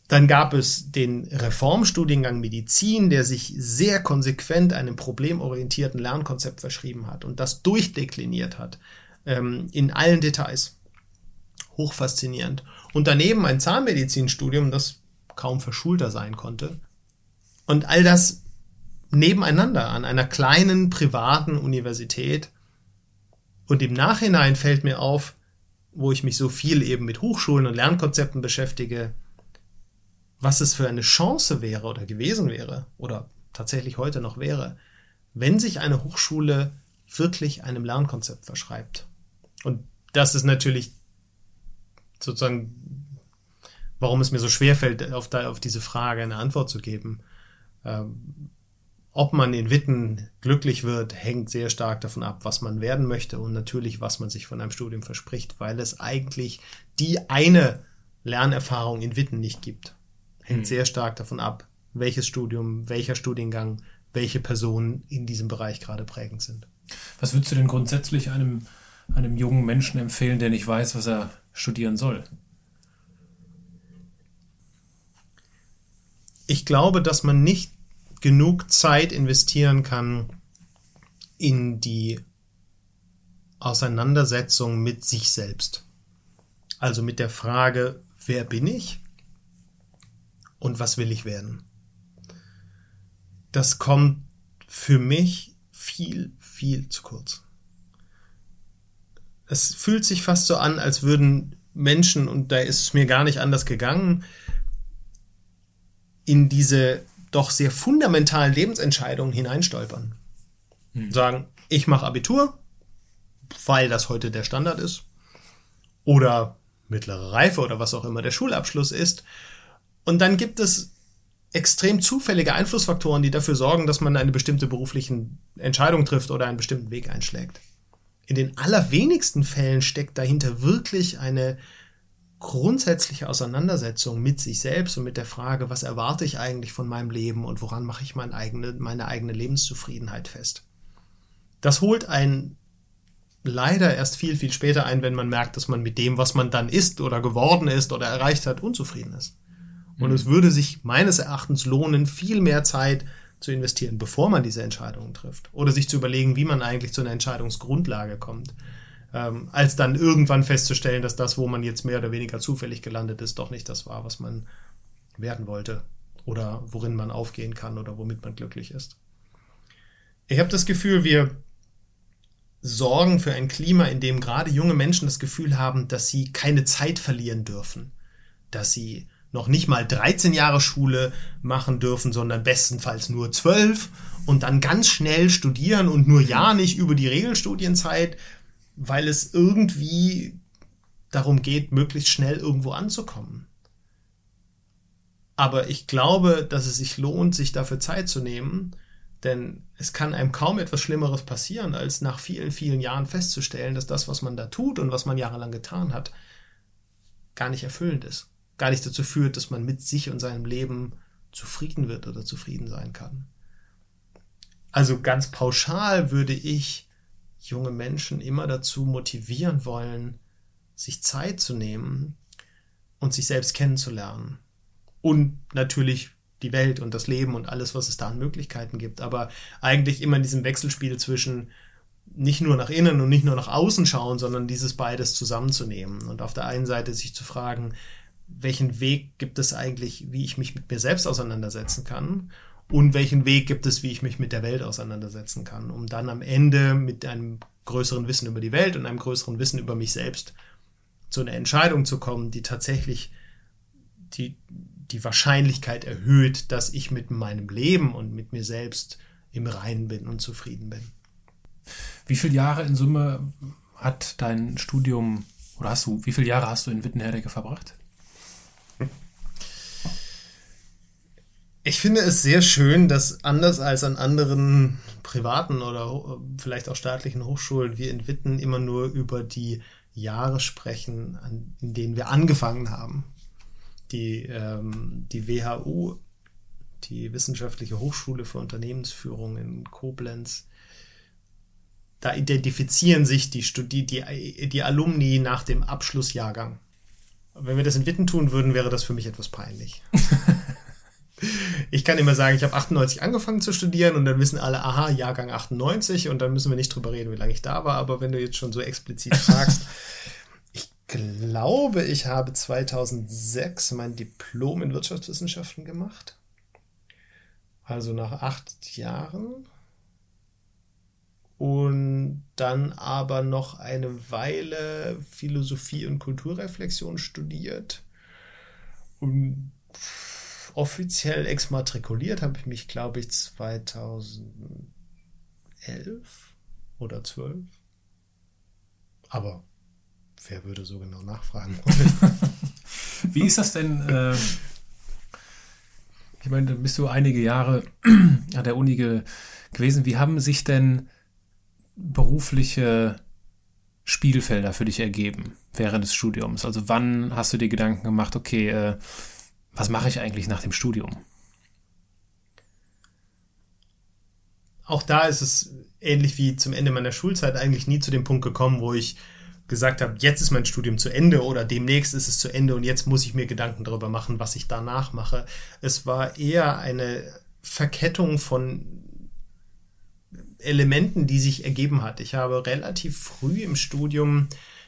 Dann gab es den Reformstudiengang Medizin, der sich sehr konsequent einem problemorientierten Lernkonzept verschrieben hat und das durchdekliniert hat ähm, in allen Details. Hochfaszinierend. Und daneben ein Zahnmedizinstudium, das kaum verschulter sein konnte. Und all das nebeneinander an einer kleinen privaten Universität. Und im Nachhinein fällt mir auf, wo ich mich so viel eben mit Hochschulen und Lernkonzepten beschäftige, was es für eine Chance wäre oder gewesen wäre oder tatsächlich heute noch wäre, wenn sich eine Hochschule wirklich einem Lernkonzept verschreibt. Und das ist natürlich sozusagen, warum es mir so schwer fällt, auf, auf diese Frage eine Antwort zu geben. Ähm, ob man in Witten glücklich wird, hängt sehr stark davon ab, was man werden möchte und natürlich, was man sich von einem Studium verspricht, weil es eigentlich die eine Lernerfahrung in Witten nicht gibt hängt mhm. sehr stark davon ab, welches Studium, welcher Studiengang, welche Personen in diesem Bereich gerade prägend sind. Was würdest du denn grundsätzlich einem, einem jungen Menschen empfehlen, der nicht weiß, was er studieren soll? Ich glaube, dass man nicht genug Zeit investieren kann in die Auseinandersetzung mit sich selbst. Also mit der Frage, wer bin ich? und was will ich werden. Das kommt für mich viel, viel zu kurz. Es fühlt sich fast so an, als würden Menschen, und da ist es mir gar nicht anders gegangen, in diese doch sehr fundamentalen Lebensentscheidungen hineinstolpern. Hm. Sagen, ich mache Abitur, weil das heute der Standard ist, oder mittlere Reife oder was auch immer der Schulabschluss ist, und dann gibt es extrem zufällige Einflussfaktoren, die dafür sorgen, dass man eine bestimmte berufliche Entscheidung trifft oder einen bestimmten Weg einschlägt. In den allerwenigsten Fällen steckt dahinter wirklich eine grundsätzliche Auseinandersetzung mit sich selbst und mit der Frage, was erwarte ich eigentlich von meinem Leben und woran mache ich meine eigene, meine eigene Lebenszufriedenheit fest. Das holt einen leider erst viel, viel später ein, wenn man merkt, dass man mit dem, was man dann ist oder geworden ist oder erreicht hat, unzufrieden ist. Und mhm. es würde sich meines Erachtens lohnen, viel mehr Zeit zu investieren, bevor man diese Entscheidungen trifft. Oder sich zu überlegen, wie man eigentlich zu einer Entscheidungsgrundlage kommt. Ähm, als dann irgendwann festzustellen, dass das, wo man jetzt mehr oder weniger zufällig gelandet ist, doch nicht das war, was man werden wollte. Oder worin man aufgehen kann oder womit man glücklich ist. Ich habe das Gefühl, wir sorgen für ein Klima, in dem gerade junge Menschen das Gefühl haben, dass sie keine Zeit verlieren dürfen, dass sie noch nicht mal 13 Jahre Schule machen dürfen, sondern bestenfalls nur 12 und dann ganz schnell studieren und nur ja nicht über die Regelstudienzeit, weil es irgendwie darum geht, möglichst schnell irgendwo anzukommen. Aber ich glaube, dass es sich lohnt, sich dafür Zeit zu nehmen, denn es kann einem kaum etwas Schlimmeres passieren, als nach vielen, vielen Jahren festzustellen, dass das, was man da tut und was man jahrelang getan hat, gar nicht erfüllend ist gar nicht dazu führt, dass man mit sich und seinem Leben zufrieden wird oder zufrieden sein kann. Also ganz pauschal würde ich junge Menschen immer dazu motivieren wollen, sich Zeit zu nehmen und sich selbst kennenzulernen. Und natürlich die Welt und das Leben und alles, was es da an Möglichkeiten gibt. Aber eigentlich immer in diesem Wechselspiel zwischen nicht nur nach innen und nicht nur nach außen schauen, sondern dieses beides zusammenzunehmen. Und auf der einen Seite sich zu fragen, welchen Weg gibt es eigentlich, wie ich mich mit mir selbst auseinandersetzen kann und welchen Weg gibt es, wie ich mich mit der Welt auseinandersetzen kann, um dann am Ende mit einem größeren Wissen über die Welt und einem größeren Wissen über mich selbst zu einer Entscheidung zu kommen, die tatsächlich die, die Wahrscheinlichkeit erhöht, dass ich mit meinem Leben und mit mir selbst im Reinen bin und zufrieden bin. Wie viele Jahre in Summe hat dein Studium Oder hast du, wie viele Jahre hast du in Wittenherdecke verbracht? Ich finde es sehr schön, dass anders als an anderen privaten oder vielleicht auch staatlichen Hochschulen wir in Witten immer nur über die Jahre sprechen, in denen wir angefangen haben. Die, ähm, die WHU, die Wissenschaftliche Hochschule für Unternehmensführung in Koblenz, da identifizieren sich die, Studi die, die Alumni nach dem Abschlussjahrgang. Wenn wir das in Witten tun würden, wäre das für mich etwas peinlich. ich kann immer sagen, ich habe 98 angefangen zu studieren und dann wissen alle, aha, Jahrgang 98 und dann müssen wir nicht drüber reden, wie lange ich da war. Aber wenn du jetzt schon so explizit fragst, ich glaube, ich habe 2006 mein Diplom in Wirtschaftswissenschaften gemacht. Also nach acht Jahren. Und dann aber noch eine Weile Philosophie und Kulturreflexion studiert. Und offiziell exmatrikuliert habe ich mich, glaube ich, 2011 oder 12. Aber wer würde so genau nachfragen? Wie ist das denn? Äh, ich meine, bist du einige Jahre an der Uni ge gewesen. Wie haben sich denn berufliche Spielfelder für dich ergeben während des Studiums? Also wann hast du dir Gedanken gemacht, okay, äh, was mache ich eigentlich nach dem Studium? Auch da ist es ähnlich wie zum Ende meiner Schulzeit eigentlich nie zu dem Punkt gekommen, wo ich gesagt habe, jetzt ist mein Studium zu Ende oder demnächst ist es zu Ende und jetzt muss ich mir Gedanken darüber machen, was ich danach mache. Es war eher eine Verkettung von Elementen, die sich ergeben hat. Ich habe relativ früh im Studium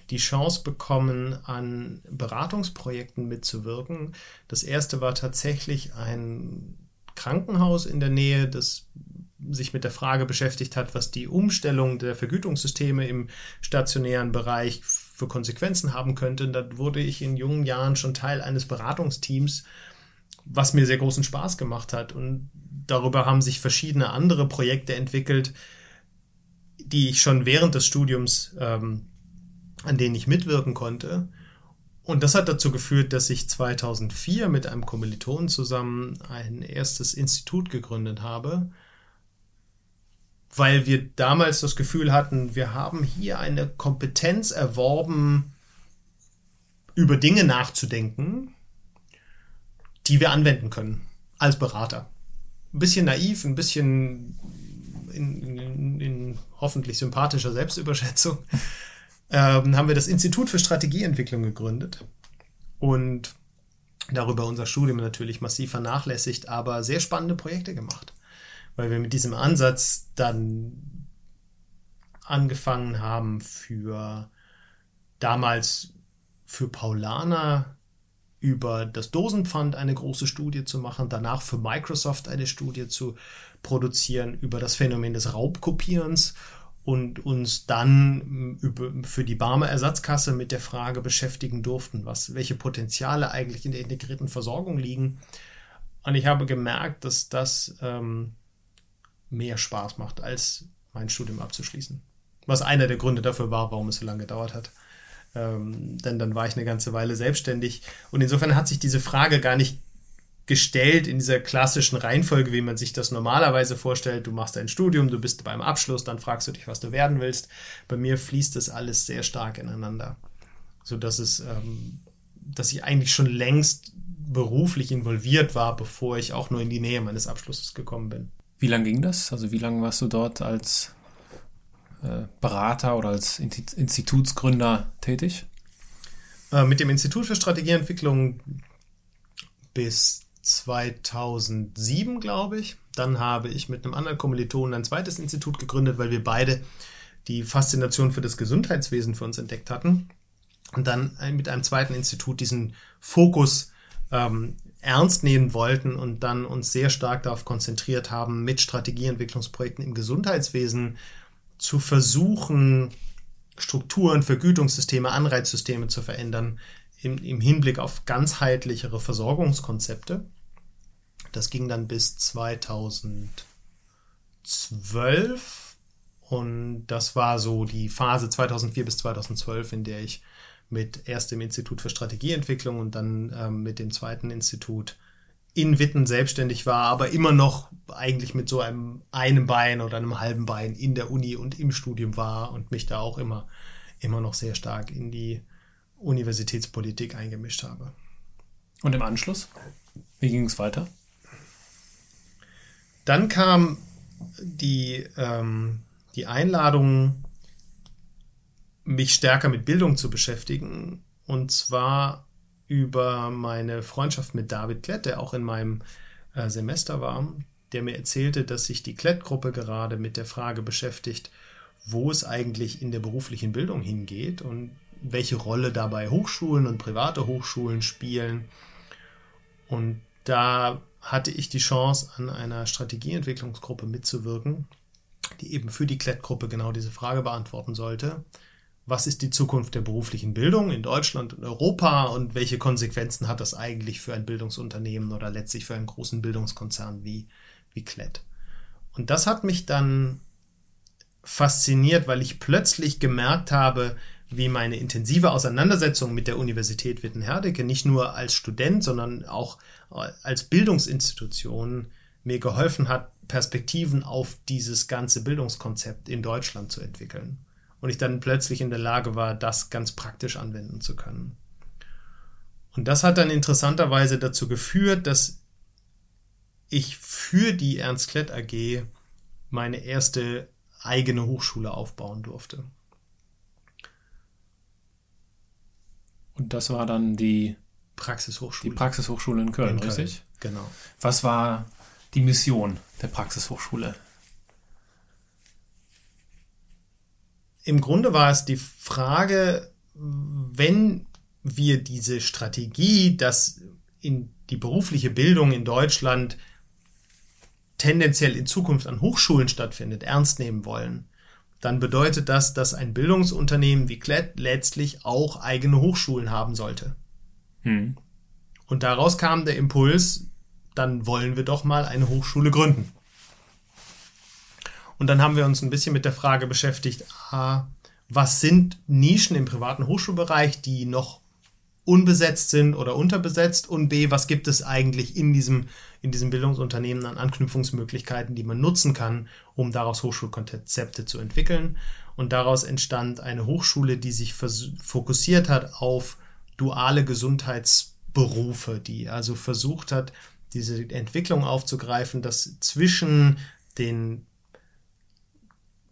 die Chance bekommen, an Beratungsprojekten mitzuwirken. Das erste war tatsächlich ein Krankenhaus in der Nähe, das sich mit der Frage beschäftigt hat, was die Umstellung der Vergütungssysteme im stationären Bereich für Konsequenzen haben könnte. Da wurde ich in jungen Jahren schon Teil eines Beratungsteams, was mir sehr großen Spaß gemacht hat. Und darüber haben sich verschiedene andere Projekte entwickelt, die ich schon während des Studiums ähm, an denen ich mitwirken konnte. Und das hat dazu geführt, dass ich 2004 mit einem Kommilitonen zusammen ein erstes Institut gegründet habe, weil wir damals das Gefühl hatten, wir haben hier eine Kompetenz erworben, über Dinge nachzudenken, die wir anwenden können als Berater. Ein bisschen naiv, ein bisschen in, in, in hoffentlich sympathischer Selbstüberschätzung ähm, haben wir das Institut für Strategieentwicklung gegründet und darüber unser Studium natürlich massiv vernachlässigt, aber sehr spannende Projekte gemacht, weil wir mit diesem Ansatz dann angefangen haben für damals für Paulaner über das Dosenpfand eine große Studie zu machen, danach für Microsoft eine Studie zu produzieren über das Phänomen des Raubkopierens und uns dann über, für die Barmer Ersatzkasse mit der Frage beschäftigen durften, was, welche Potenziale eigentlich in der integrierten Versorgung liegen. Und ich habe gemerkt, dass das ähm, mehr Spaß macht, als mein Studium abzuschließen. Was einer der Gründe dafür war, warum es so lange gedauert hat. Ähm, denn dann war ich eine ganze Weile selbstständig. Und insofern hat sich diese Frage gar nicht gestellt in dieser klassischen Reihenfolge, wie man sich das normalerweise vorstellt. Du machst ein Studium, du bist beim Abschluss, dann fragst du dich, was du werden willst. Bei mir fließt das alles sehr stark ineinander, so dass es, ähm, dass ich eigentlich schon längst beruflich involviert war, bevor ich auch nur in die Nähe meines Abschlusses gekommen bin. Wie lange ging das? Also wie lange warst du dort als äh, Berater oder als Institutsgründer tätig? Äh, mit dem Institut für Strategieentwicklung bis 2007, glaube ich. Dann habe ich mit einem anderen Kommilitonen ein zweites Institut gegründet, weil wir beide die Faszination für das Gesundheitswesen für uns entdeckt hatten. Und dann mit einem zweiten Institut diesen Fokus ähm, ernst nehmen wollten und dann uns sehr stark darauf konzentriert haben, mit Strategieentwicklungsprojekten im Gesundheitswesen zu versuchen, Strukturen, Vergütungssysteme, Anreizsysteme zu verändern im, im Hinblick auf ganzheitlichere Versorgungskonzepte. Das ging dann bis 2012 und das war so die Phase 2004 bis 2012, in der ich mit erst dem Institut für Strategieentwicklung und dann ähm, mit dem zweiten Institut in Witten selbstständig war, aber immer noch eigentlich mit so einem einem Bein oder einem halben Bein in der Uni und im Studium war und mich da auch immer, immer noch sehr stark in die Universitätspolitik eingemischt habe. Und im Anschluss? Wie ging es weiter? Dann kam die, ähm, die Einladung, mich stärker mit Bildung zu beschäftigen. Und zwar über meine Freundschaft mit David Klett, der auch in meinem äh, Semester war, der mir erzählte, dass sich die Klett-Gruppe gerade mit der Frage beschäftigt, wo es eigentlich in der beruflichen Bildung hingeht und welche Rolle dabei Hochschulen und private Hochschulen spielen. Und da hatte ich die Chance, an einer Strategieentwicklungsgruppe mitzuwirken, die eben für die Klett-Gruppe genau diese Frage beantworten sollte. Was ist die Zukunft der beruflichen Bildung in Deutschland und Europa und welche Konsequenzen hat das eigentlich für ein Bildungsunternehmen oder letztlich für einen großen Bildungskonzern wie, wie Klett? Und das hat mich dann fasziniert, weil ich plötzlich gemerkt habe, wie meine intensive Auseinandersetzung mit der Universität Wittenherdecke nicht nur als Student, sondern auch als Bildungsinstitution mir geholfen hat, Perspektiven auf dieses ganze Bildungskonzept in Deutschland zu entwickeln. Und ich dann plötzlich in der Lage war, das ganz praktisch anwenden zu können. Und das hat dann interessanterweise dazu geführt, dass ich für die Ernst Klett AG meine erste eigene Hochschule aufbauen durfte. Und das war dann die Praxishochschule. Die Praxishochschule in Köln, in Köln, richtig? Genau. Was war die Mission der Praxishochschule? Im Grunde war es die Frage, wenn wir diese Strategie, dass in die berufliche Bildung in Deutschland tendenziell in Zukunft an Hochschulen stattfindet, ernst nehmen wollen, dann bedeutet das, dass ein Bildungsunternehmen wie Klett letztlich auch eigene Hochschulen haben sollte. Hm. Und daraus kam der Impuls, dann wollen wir doch mal eine Hochschule gründen. Und dann haben wir uns ein bisschen mit der Frage beschäftigt, ah, was sind Nischen im privaten Hochschulbereich, die noch unbesetzt sind oder unterbesetzt und B, was gibt es eigentlich in diesem, in diesem Bildungsunternehmen an Anknüpfungsmöglichkeiten, die man nutzen kann, um daraus Hochschulkonzepte zu entwickeln. Und daraus entstand eine Hochschule, die sich fokussiert hat auf duale Gesundheitsberufe, die also versucht hat, diese Entwicklung aufzugreifen, dass zwischen den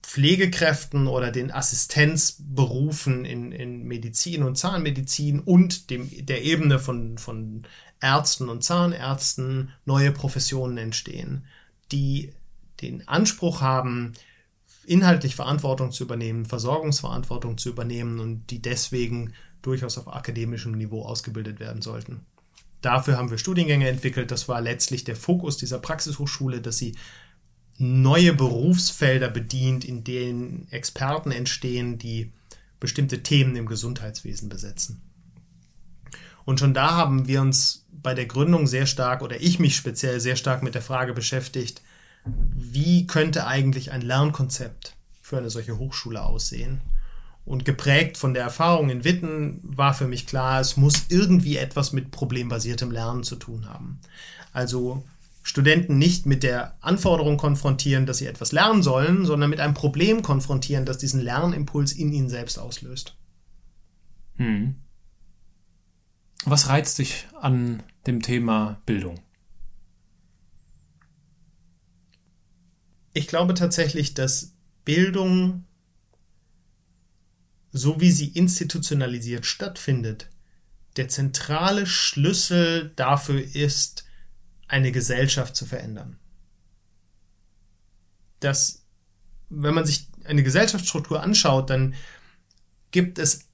Pflegekräften oder den Assistenzberufen in, in Medizin und Zahnmedizin und dem, der Ebene von, von Ärzten und Zahnärzten neue Professionen entstehen, die den Anspruch haben, inhaltlich Verantwortung zu übernehmen, Versorgungsverantwortung zu übernehmen und die deswegen durchaus auf akademischem Niveau ausgebildet werden sollten. Dafür haben wir Studiengänge entwickelt. Das war letztlich der Fokus dieser Praxishochschule, dass sie neue Berufsfelder bedient, in denen Experten entstehen, die bestimmte Themen im Gesundheitswesen besetzen. Und schon da haben wir uns bei der Gründung sehr stark oder ich mich speziell sehr stark mit der Frage beschäftigt, wie könnte eigentlich ein Lernkonzept für eine solche Hochschule aussehen? Und geprägt von der Erfahrung in Witten war für mich klar, es muss irgendwie etwas mit problembasiertem Lernen zu tun haben. Also Studenten nicht mit der Anforderung konfrontieren, dass sie etwas lernen sollen, sondern mit einem Problem konfrontieren, das diesen Lernimpuls in ihnen selbst auslöst. Hm. Was reizt dich an dem Thema Bildung? Ich glaube tatsächlich, dass Bildung, so wie sie institutionalisiert stattfindet, der zentrale Schlüssel dafür ist, eine Gesellschaft zu verändern. Das, wenn man sich eine Gesellschaftsstruktur anschaut, dann gibt es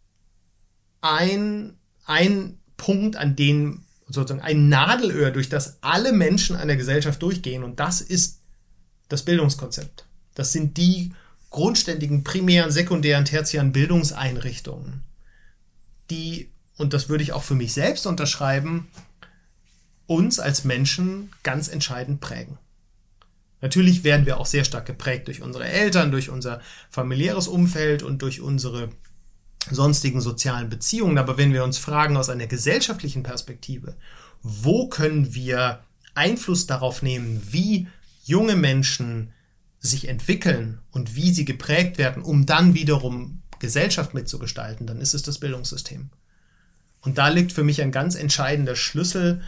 ein, ein Punkt, an dem sozusagen ein Nadelöhr, durch das alle Menschen einer Gesellschaft durchgehen, und das ist das Bildungskonzept. Das sind die grundständigen primären, sekundären, tertiären Bildungseinrichtungen, die, und das würde ich auch für mich selbst unterschreiben, uns als Menschen ganz entscheidend prägen. Natürlich werden wir auch sehr stark geprägt durch unsere Eltern, durch unser familiäres Umfeld und durch unsere sonstigen sozialen Beziehungen. Aber wenn wir uns fragen aus einer gesellschaftlichen Perspektive, wo können wir Einfluss darauf nehmen, wie junge Menschen sich entwickeln und wie sie geprägt werden, um dann wiederum Gesellschaft mitzugestalten, dann ist es das Bildungssystem. Und da liegt für mich ein ganz entscheidender Schlüssel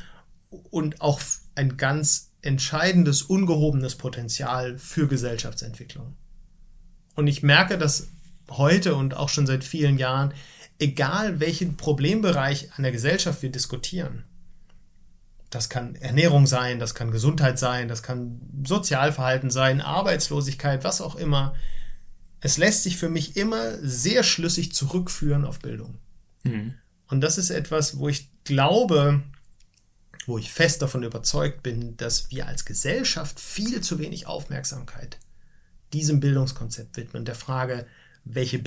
und auch ein ganz entscheidendes, ungehobenes Potenzial für Gesellschaftsentwicklung. Und ich merke dass heute und auch schon seit vielen Jahren, egal welchen Problembereich an der Gesellschaft wir diskutieren, das kann Ernährung sein, das kann Gesundheit sein, das kann Sozialverhalten sein, Arbeitslosigkeit, was auch immer. Es lässt sich für mich immer sehr schlüssig zurückführen auf Bildung. Mhm. Und das ist etwas, wo ich glaube, wo ich fest davon überzeugt bin, dass wir als Gesellschaft viel zu wenig Aufmerksamkeit diesem Bildungskonzept widmen, der Frage, welche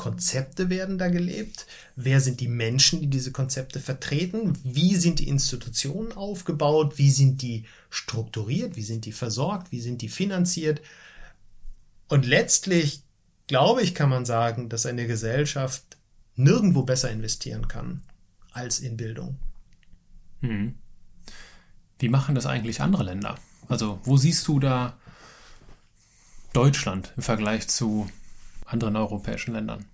Bildungskonzepte werden da gelebt, wer sind die Menschen, die diese Konzepte vertreten, wie sind die Institutionen aufgebaut, wie sind die strukturiert, wie sind die versorgt, wie sind die finanziert. Und letztlich, glaube ich, kann man sagen, dass eine Gesellschaft nirgendwo besser investieren kann als in Bildung. Hm. Wie machen das eigentlich andere Länder? Also, wo siehst du da Deutschland im Vergleich zu anderen europäischen Ländern?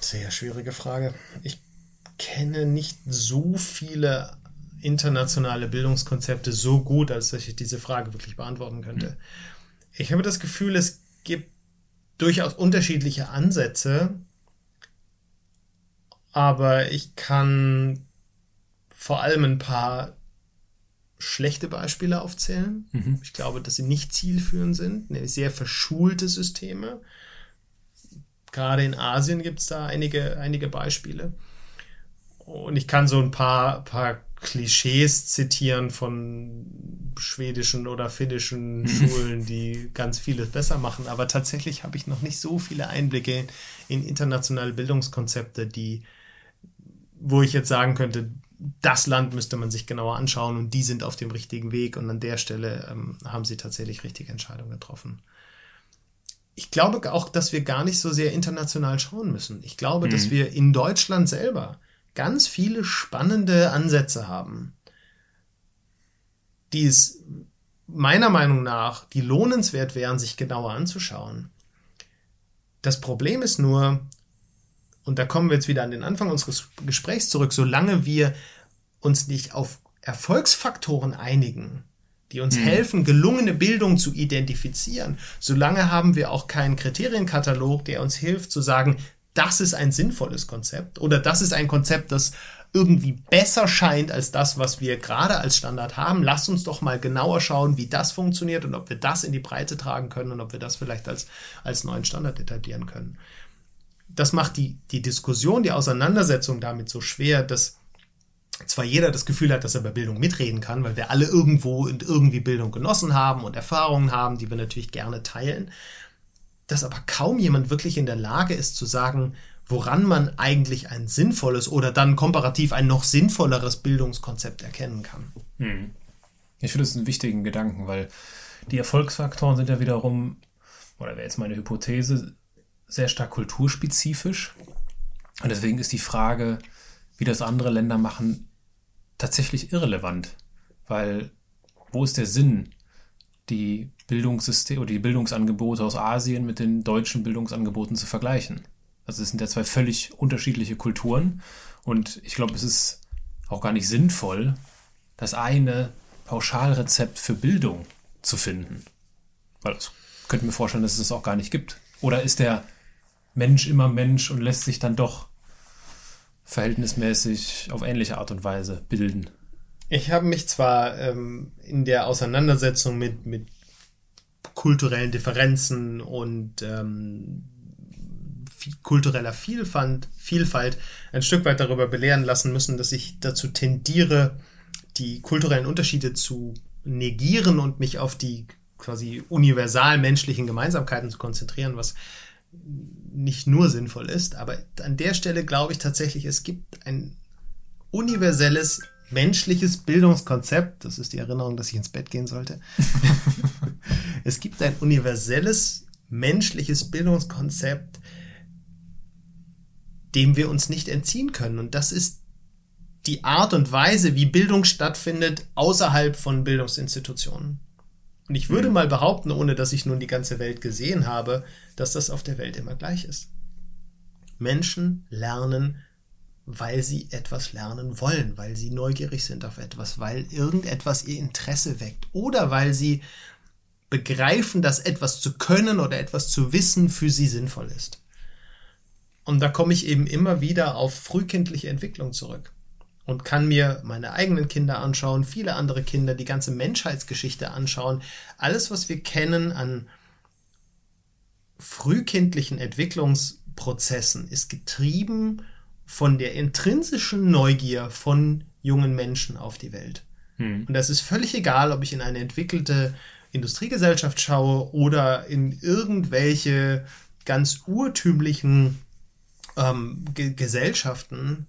Sehr schwierige Frage. Ich kenne nicht so viele internationale Bildungskonzepte so gut, als dass ich diese Frage wirklich beantworten könnte. Hm. Ich habe das Gefühl, es gibt durchaus unterschiedliche Ansätze, aber ich kann vor allem ein paar schlechte Beispiele aufzählen. Mhm. Ich glaube, dass sie nicht zielführend sind, nämlich sehr verschulte Systeme. Gerade in Asien gibt es da einige, einige Beispiele. Und ich kann so ein paar, paar Klischees zitieren von schwedischen oder finnischen Schulen, die ganz vieles besser machen. Aber tatsächlich habe ich noch nicht so viele Einblicke in internationale Bildungskonzepte, die, wo ich jetzt sagen könnte, das Land müsste man sich genauer anschauen und die sind auf dem richtigen Weg und an der Stelle ähm, haben sie tatsächlich richtige Entscheidungen getroffen. Ich glaube auch, dass wir gar nicht so sehr international schauen müssen. Ich glaube, mhm. dass wir in Deutschland selber ganz viele spannende Ansätze haben, die es meiner Meinung nach, die lohnenswert wären, sich genauer anzuschauen. Das Problem ist nur, und da kommen wir jetzt wieder an den Anfang unseres Gesprächs zurück, solange wir uns nicht auf Erfolgsfaktoren einigen, die uns mhm. helfen, gelungene Bildung zu identifizieren, solange haben wir auch keinen Kriterienkatalog, der uns hilft zu sagen, das ist ein sinnvolles Konzept oder das ist ein Konzept, das irgendwie besser scheint als das, was wir gerade als Standard haben. Lasst uns doch mal genauer schauen, wie das funktioniert und ob wir das in die Breite tragen können und ob wir das vielleicht als, als neuen Standard etablieren können. Das macht die, die Diskussion, die Auseinandersetzung damit so schwer, dass zwar jeder das Gefühl hat, dass er bei Bildung mitreden kann, weil wir alle irgendwo und irgendwie Bildung genossen haben und Erfahrungen haben, die wir natürlich gerne teilen dass aber kaum jemand wirklich in der Lage ist zu sagen, woran man eigentlich ein sinnvolles oder dann komparativ ein noch sinnvolleres Bildungskonzept erkennen kann. Hm. Ich finde das einen wichtigen Gedanken, weil die Erfolgsfaktoren sind ja wiederum, oder wäre jetzt meine Hypothese, sehr stark kulturspezifisch. Und deswegen ist die Frage, wie das andere Länder machen, tatsächlich irrelevant. Weil wo ist der Sinn, die Bildungssystem oder die Bildungsangebote aus Asien mit den deutschen Bildungsangeboten zu vergleichen. Also es sind ja zwei völlig unterschiedliche Kulturen und ich glaube, es ist auch gar nicht sinnvoll, das eine Pauschalrezept für Bildung zu finden. Weil das könnte mir vorstellen, dass es das auch gar nicht gibt. Oder ist der Mensch immer Mensch und lässt sich dann doch verhältnismäßig auf ähnliche Art und Weise bilden? Ich habe mich zwar ähm, in der Auseinandersetzung mit, mit kulturellen Differenzen und ähm, kultureller Vielfalt, Vielfalt ein Stück weit darüber belehren lassen müssen, dass ich dazu tendiere, die kulturellen Unterschiede zu negieren und mich auf die quasi universal menschlichen Gemeinsamkeiten zu konzentrieren, was nicht nur sinnvoll ist. Aber an der Stelle glaube ich tatsächlich, es gibt ein universelles menschliches Bildungskonzept. Das ist die Erinnerung, dass ich ins Bett gehen sollte. es gibt ein universelles menschliches Bildungskonzept, dem wir uns nicht entziehen können. Und das ist die Art und Weise, wie Bildung stattfindet außerhalb von Bildungsinstitutionen. Und ich würde mhm. mal behaupten, ohne dass ich nun die ganze Welt gesehen habe, dass das auf der Welt immer gleich ist. Menschen lernen, weil sie etwas lernen wollen, weil sie neugierig sind auf etwas, weil irgendetwas ihr Interesse weckt oder weil sie begreifen, dass etwas zu können oder etwas zu wissen für sie sinnvoll ist. Und da komme ich eben immer wieder auf frühkindliche Entwicklung zurück und kann mir meine eigenen Kinder anschauen, viele andere Kinder, die ganze Menschheitsgeschichte anschauen. Alles, was wir kennen an frühkindlichen Entwicklungsprozessen, ist getrieben von der intrinsischen Neugier von jungen Menschen auf die Welt. Hm. Und das ist völlig egal, ob ich in eine entwickelte Industriegesellschaft schaue oder in irgendwelche ganz urtümlichen ähm, Ge Gesellschaften,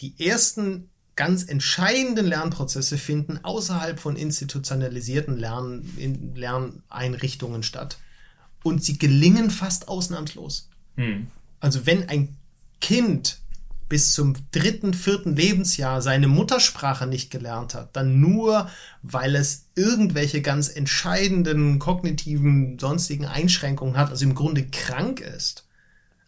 die ersten ganz entscheidenden Lernprozesse finden außerhalb von institutionalisierten Lern in Lerneinrichtungen statt. Und sie gelingen fast ausnahmslos. Hm. Also wenn ein Kind bis zum dritten, vierten Lebensjahr seine Muttersprache nicht gelernt hat, dann nur, weil es irgendwelche ganz entscheidenden kognitiven, sonstigen Einschränkungen hat, also im Grunde krank ist.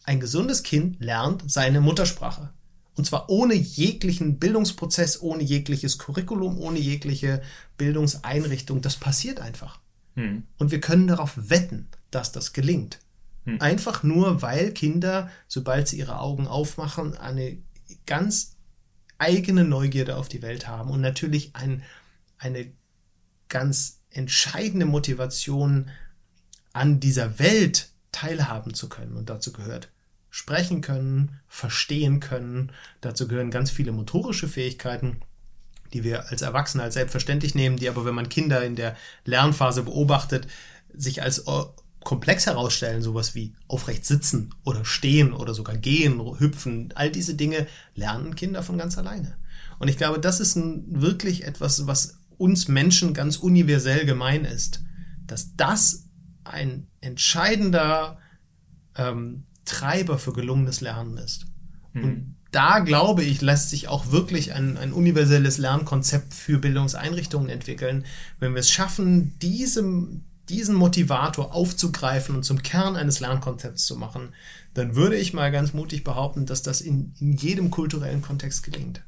Ein gesundes Kind lernt seine Muttersprache. Und zwar ohne jeglichen Bildungsprozess, ohne jegliches Curriculum, ohne jegliche Bildungseinrichtung. Das passiert einfach. Hm. Und wir können darauf wetten, dass das gelingt. Hm. Einfach nur, weil Kinder, sobald sie ihre Augen aufmachen, eine ganz eigene Neugierde auf die Welt haben und natürlich ein, eine ganz entscheidende Motivation an dieser Welt teilhaben zu können. Und dazu gehört sprechen können, verstehen können. Dazu gehören ganz viele motorische Fähigkeiten, die wir als Erwachsene als selbstverständlich nehmen, die aber, wenn man Kinder in der Lernphase beobachtet, sich als komplex herausstellen, sowas wie aufrecht sitzen oder stehen oder sogar gehen, hüpfen, all diese Dinge lernen Kinder von ganz alleine. Und ich glaube, das ist ein, wirklich etwas, was uns Menschen ganz universell gemein ist, dass das ein entscheidender ähm, Treiber für gelungenes Lernen ist. Mhm. Und da glaube ich, lässt sich auch wirklich ein, ein universelles Lernkonzept für Bildungseinrichtungen entwickeln, wenn wir es schaffen, diesem, diesen Motivator aufzugreifen und zum Kern eines Lernkonzepts zu machen, dann würde ich mal ganz mutig behaupten, dass das in, in jedem kulturellen Kontext gelingt.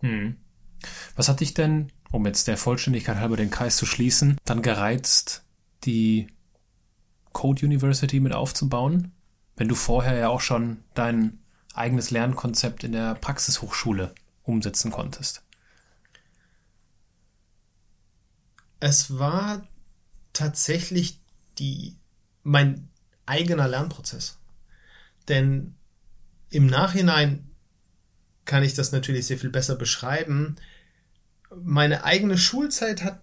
Hm. Was hat dich denn, um jetzt der Vollständigkeit halber den Kreis zu schließen, dann gereizt, die Code University mit aufzubauen? Wenn du vorher ja auch schon dein eigenes Lernkonzept in der Praxishochschule umsetzen konntest? Es war tatsächlich die, mein eigener Lernprozess. Denn im Nachhinein kann ich das natürlich sehr viel besser beschreiben. Meine eigene Schulzeit hat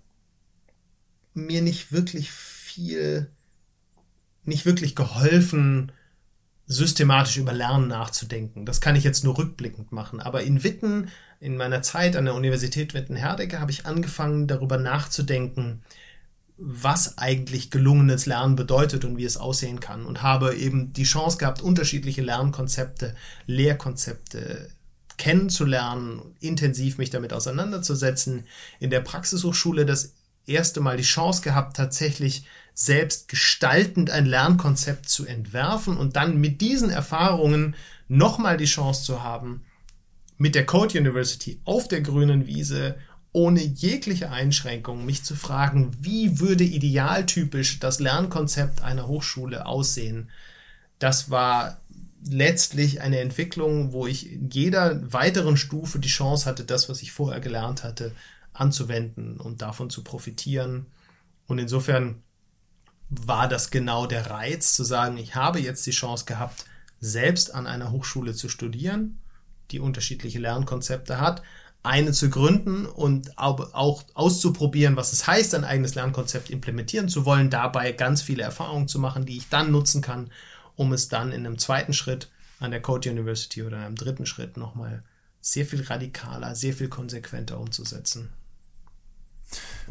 mir nicht wirklich viel, nicht wirklich geholfen, systematisch über Lernen nachzudenken. Das kann ich jetzt nur rückblickend machen. Aber in Witten, in meiner Zeit an der Universität Witten-Herdecke, habe ich angefangen, darüber nachzudenken, was eigentlich gelungenes Lernen bedeutet und wie es aussehen kann. Und habe eben die Chance gehabt, unterschiedliche Lernkonzepte, Lehrkonzepte kennenzulernen, intensiv mich damit auseinanderzusetzen. In der Praxishochschule das erste Mal die Chance gehabt, tatsächlich selbst gestaltend ein Lernkonzept zu entwerfen und dann mit diesen Erfahrungen nochmal die Chance zu haben, mit der Code University auf der grünen Wiese ohne jegliche Einschränkung mich zu fragen, wie würde idealtypisch das Lernkonzept einer Hochschule aussehen. Das war letztlich eine Entwicklung, wo ich in jeder weiteren Stufe die Chance hatte, das, was ich vorher gelernt hatte, anzuwenden und davon zu profitieren. Und insofern war das genau der Reiz, zu sagen, ich habe jetzt die Chance gehabt, selbst an einer Hochschule zu studieren, die unterschiedliche Lernkonzepte hat, eine zu gründen und auch auszuprobieren, was es heißt, ein eigenes Lernkonzept implementieren zu wollen, dabei ganz viele Erfahrungen zu machen, die ich dann nutzen kann, um es dann in einem zweiten Schritt an der Code University oder einem dritten Schritt nochmal sehr viel radikaler, sehr viel konsequenter umzusetzen.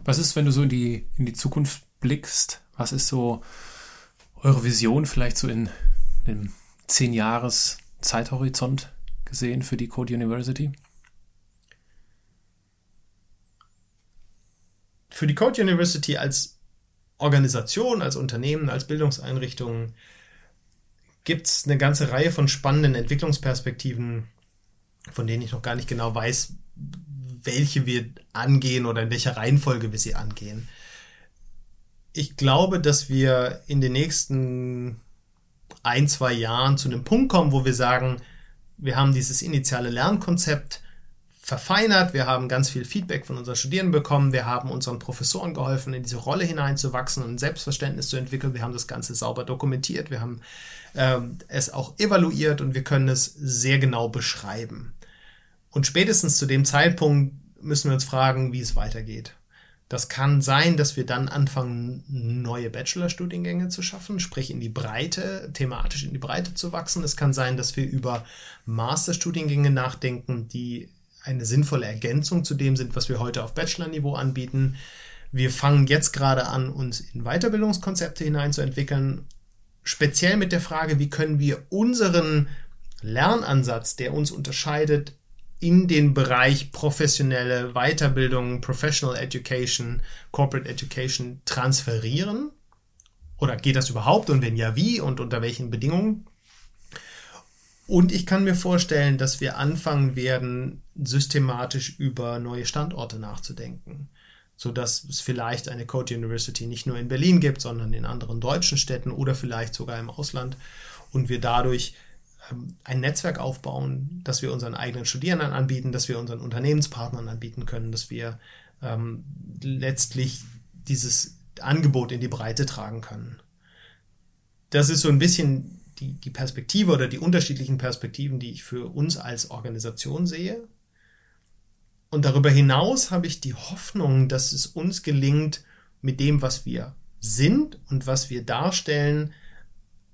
Was ist, wenn du so in die, in die Zukunft blickst? Was ist so eure Vision vielleicht so in dem zehn Jahres Zeithorizont gesehen für die Code University? Für die Code University als Organisation, als Unternehmen, als Bildungseinrichtung gibt es eine ganze Reihe von spannenden Entwicklungsperspektiven, von denen ich noch gar nicht genau weiß, welche wir angehen oder in welcher Reihenfolge wir sie angehen. Ich glaube, dass wir in den nächsten ein, zwei Jahren zu einem Punkt kommen, wo wir sagen, wir haben dieses initiale Lernkonzept verfeinert, wir haben ganz viel Feedback von unseren Studierenden bekommen, wir haben unseren Professoren geholfen, in diese Rolle hineinzuwachsen und ein Selbstverständnis zu entwickeln, wir haben das Ganze sauber dokumentiert, wir haben ähm, es auch evaluiert und wir können es sehr genau beschreiben. Und spätestens zu dem Zeitpunkt müssen wir uns fragen, wie es weitergeht. Das kann sein, dass wir dann anfangen, neue Bachelorstudiengänge zu schaffen, sprich in die Breite, thematisch in die Breite zu wachsen. Es kann sein, dass wir über Masterstudiengänge nachdenken, die eine sinnvolle Ergänzung zu dem sind, was wir heute auf Bachelor-Niveau anbieten. Wir fangen jetzt gerade an, uns in Weiterbildungskonzepte hineinzuentwickeln, speziell mit der Frage, wie können wir unseren Lernansatz, der uns unterscheidet, in den Bereich professionelle Weiterbildung, Professional Education, Corporate Education transferieren? Oder geht das überhaupt und wenn ja, wie und unter welchen Bedingungen? Und ich kann mir vorstellen, dass wir anfangen werden, systematisch über neue Standorte nachzudenken, sodass es vielleicht eine Code University nicht nur in Berlin gibt, sondern in anderen deutschen Städten oder vielleicht sogar im Ausland und wir dadurch ein Netzwerk aufbauen, das wir unseren eigenen Studierenden anbieten, das wir unseren Unternehmenspartnern anbieten können, dass wir ähm, letztlich dieses Angebot in die Breite tragen können. Das ist so ein bisschen die, die Perspektive oder die unterschiedlichen Perspektiven, die ich für uns als Organisation sehe. Und darüber hinaus habe ich die Hoffnung, dass es uns gelingt, mit dem, was wir sind und was wir darstellen,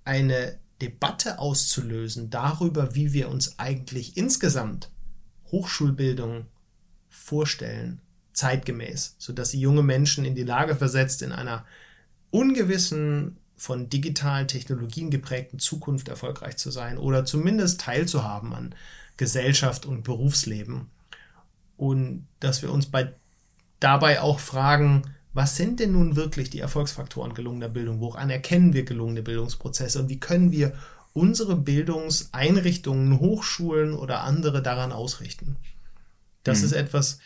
eine Debatte auszulösen darüber, wie wir uns eigentlich insgesamt Hochschulbildung vorstellen, zeitgemäß, sodass sie junge Menschen in die Lage versetzt, in einer ungewissen, von digitalen Technologien geprägten Zukunft erfolgreich zu sein oder zumindest teilzuhaben an Gesellschaft und Berufsleben. Und dass wir uns bei, dabei auch fragen, was sind denn nun wirklich die Erfolgsfaktoren gelungener Bildung? Woran erkennen wir gelungene Bildungsprozesse? Und wie können wir unsere Bildungseinrichtungen, Hochschulen oder andere daran ausrichten? Das mhm. ist etwas,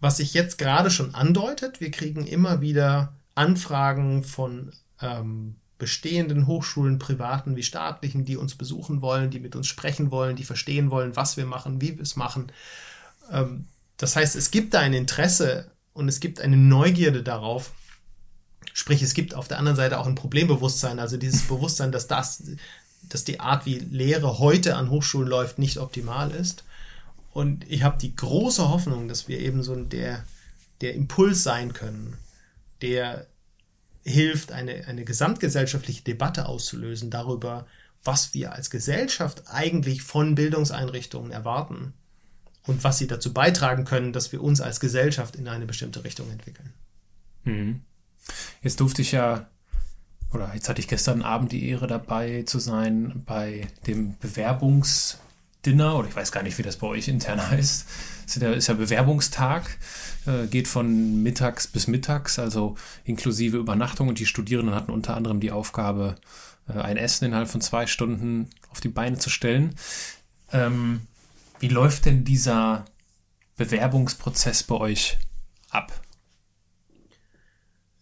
was sich jetzt gerade schon andeutet. Wir kriegen immer wieder Anfragen von ähm, bestehenden Hochschulen, privaten wie staatlichen, die uns besuchen wollen, die mit uns sprechen wollen, die verstehen wollen, was wir machen, wie wir es machen. Ähm, das heißt, es gibt da ein Interesse und es gibt eine Neugierde darauf. Sprich, es gibt auf der anderen Seite auch ein Problembewusstsein, also dieses Bewusstsein, dass das, dass die Art, wie Lehre heute an Hochschulen läuft, nicht optimal ist. Und ich habe die große Hoffnung, dass wir eben so der, der Impuls sein können, der hilft, eine, eine gesamtgesellschaftliche Debatte auszulösen darüber, was wir als Gesellschaft eigentlich von Bildungseinrichtungen erwarten und was sie dazu beitragen können, dass wir uns als Gesellschaft in eine bestimmte Richtung entwickeln. Mhm. Jetzt durfte ich ja, oder jetzt hatte ich gestern Abend die Ehre dabei zu sein bei dem Bewerbungsdinner, oder ich weiß gar nicht, wie das bei euch intern heißt. Es ist ja Bewerbungstag, äh, geht von mittags bis mittags, also inklusive Übernachtung. Und die Studierenden hatten unter anderem die Aufgabe, äh, ein Essen innerhalb von zwei Stunden auf die Beine zu stellen. Ähm, wie läuft denn dieser Bewerbungsprozess bei euch ab?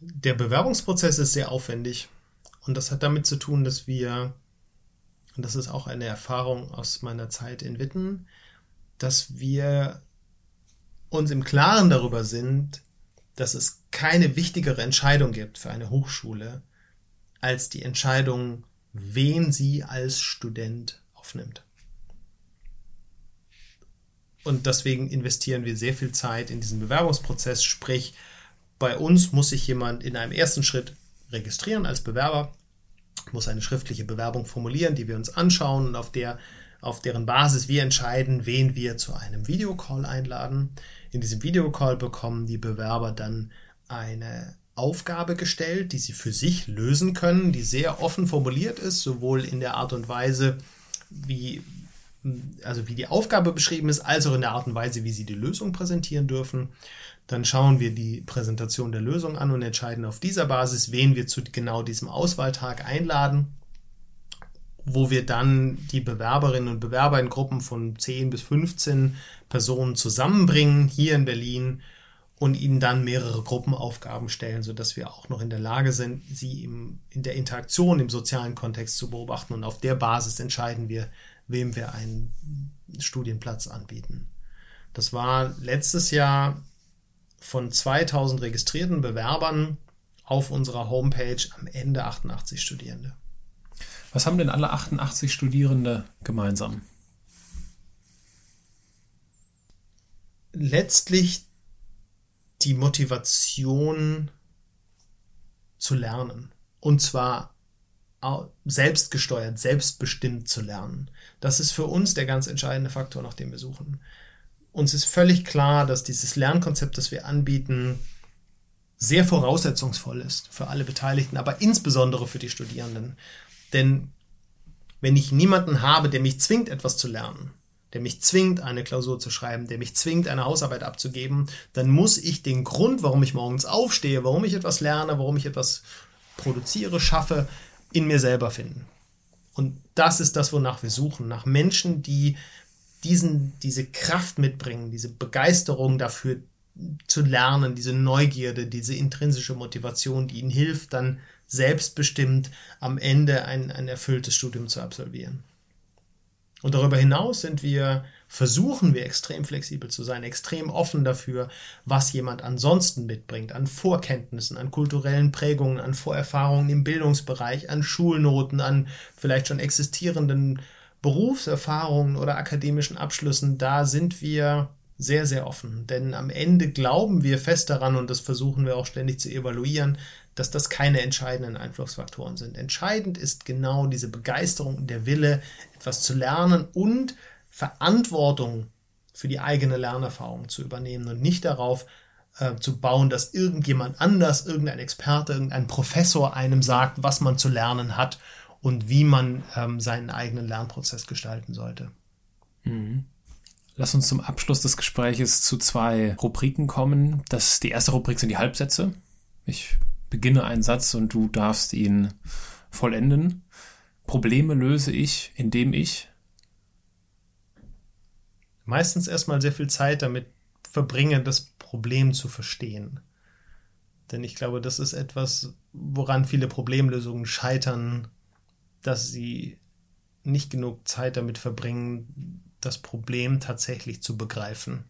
Der Bewerbungsprozess ist sehr aufwendig und das hat damit zu tun, dass wir, und das ist auch eine Erfahrung aus meiner Zeit in Witten, dass wir uns im Klaren darüber sind, dass es keine wichtigere Entscheidung gibt für eine Hochschule als die Entscheidung, wen sie als Student aufnimmt. Und deswegen investieren wir sehr viel Zeit in diesen Bewerbungsprozess. Sprich, bei uns muss sich jemand in einem ersten Schritt registrieren als Bewerber, muss eine schriftliche Bewerbung formulieren, die wir uns anschauen und auf der auf deren Basis wir entscheiden, wen wir zu einem Videocall einladen. In diesem Videocall bekommen die Bewerber dann eine Aufgabe gestellt, die sie für sich lösen können, die sehr offen formuliert ist, sowohl in der Art und Weise, wie, also wie die Aufgabe beschrieben ist, als auch in der Art und Weise, wie sie die Lösung präsentieren dürfen. Dann schauen wir die Präsentation der Lösung an und entscheiden auf dieser Basis, wen wir zu genau diesem Auswahltag einladen, wo wir dann die Bewerberinnen und Bewerber in Gruppen von 10 bis 15 Personen zusammenbringen, hier in Berlin, und ihnen dann mehrere Gruppenaufgaben stellen, sodass wir auch noch in der Lage sind, sie im, in der Interaktion im sozialen Kontext zu beobachten. Und auf der Basis entscheiden wir, wem wir einen Studienplatz anbieten. Das war letztes Jahr von 2000 registrierten Bewerbern auf unserer Homepage am Ende 88 Studierende. Was haben denn alle 88 Studierende gemeinsam? Letztlich die Motivation zu lernen. Und zwar selbstgesteuert, selbstbestimmt zu lernen. Das ist für uns der ganz entscheidende Faktor, nach dem wir suchen. Uns ist völlig klar, dass dieses Lernkonzept, das wir anbieten, sehr voraussetzungsvoll ist für alle Beteiligten, aber insbesondere für die Studierenden. Denn wenn ich niemanden habe, der mich zwingt, etwas zu lernen, der mich zwingt, eine Klausur zu schreiben, der mich zwingt, eine Hausarbeit abzugeben, dann muss ich den Grund, warum ich morgens aufstehe, warum ich etwas lerne, warum ich etwas produziere, schaffe, in mir selber finden. Und das ist das, wonach wir suchen, nach Menschen, die diesen, diese Kraft mitbringen, diese Begeisterung dafür zu lernen, diese Neugierde, diese intrinsische Motivation, die ihnen hilft, dann selbstbestimmt am Ende ein, ein erfülltes Studium zu absolvieren. Und darüber hinaus sind wir, versuchen wir extrem flexibel zu sein, extrem offen dafür, was jemand ansonsten mitbringt, an Vorkenntnissen, an kulturellen Prägungen, an Vorerfahrungen im Bildungsbereich, an Schulnoten, an vielleicht schon existierenden Berufserfahrungen oder akademischen Abschlüssen. Da sind wir sehr, sehr offen. Denn am Ende glauben wir fest daran, und das versuchen wir auch ständig zu evaluieren, dass das keine entscheidenden Einflussfaktoren sind. Entscheidend ist genau diese Begeisterung und der Wille, etwas zu lernen und Verantwortung für die eigene Lernerfahrung zu übernehmen und nicht darauf äh, zu bauen, dass irgendjemand anders, irgendein Experte, irgendein Professor einem sagt, was man zu lernen hat und wie man ähm, seinen eigenen Lernprozess gestalten sollte. Mhm. Lass uns zum Abschluss des Gespräches zu zwei Rubriken kommen. Das, die erste Rubrik sind die Halbsätze. Ich beginne einen Satz und du darfst ihn vollenden. Probleme löse ich, indem ich meistens erstmal sehr viel Zeit damit verbringe, das Problem zu verstehen. Denn ich glaube, das ist etwas, woran viele Problemlösungen scheitern, dass sie nicht genug Zeit damit verbringen, das Problem tatsächlich zu begreifen.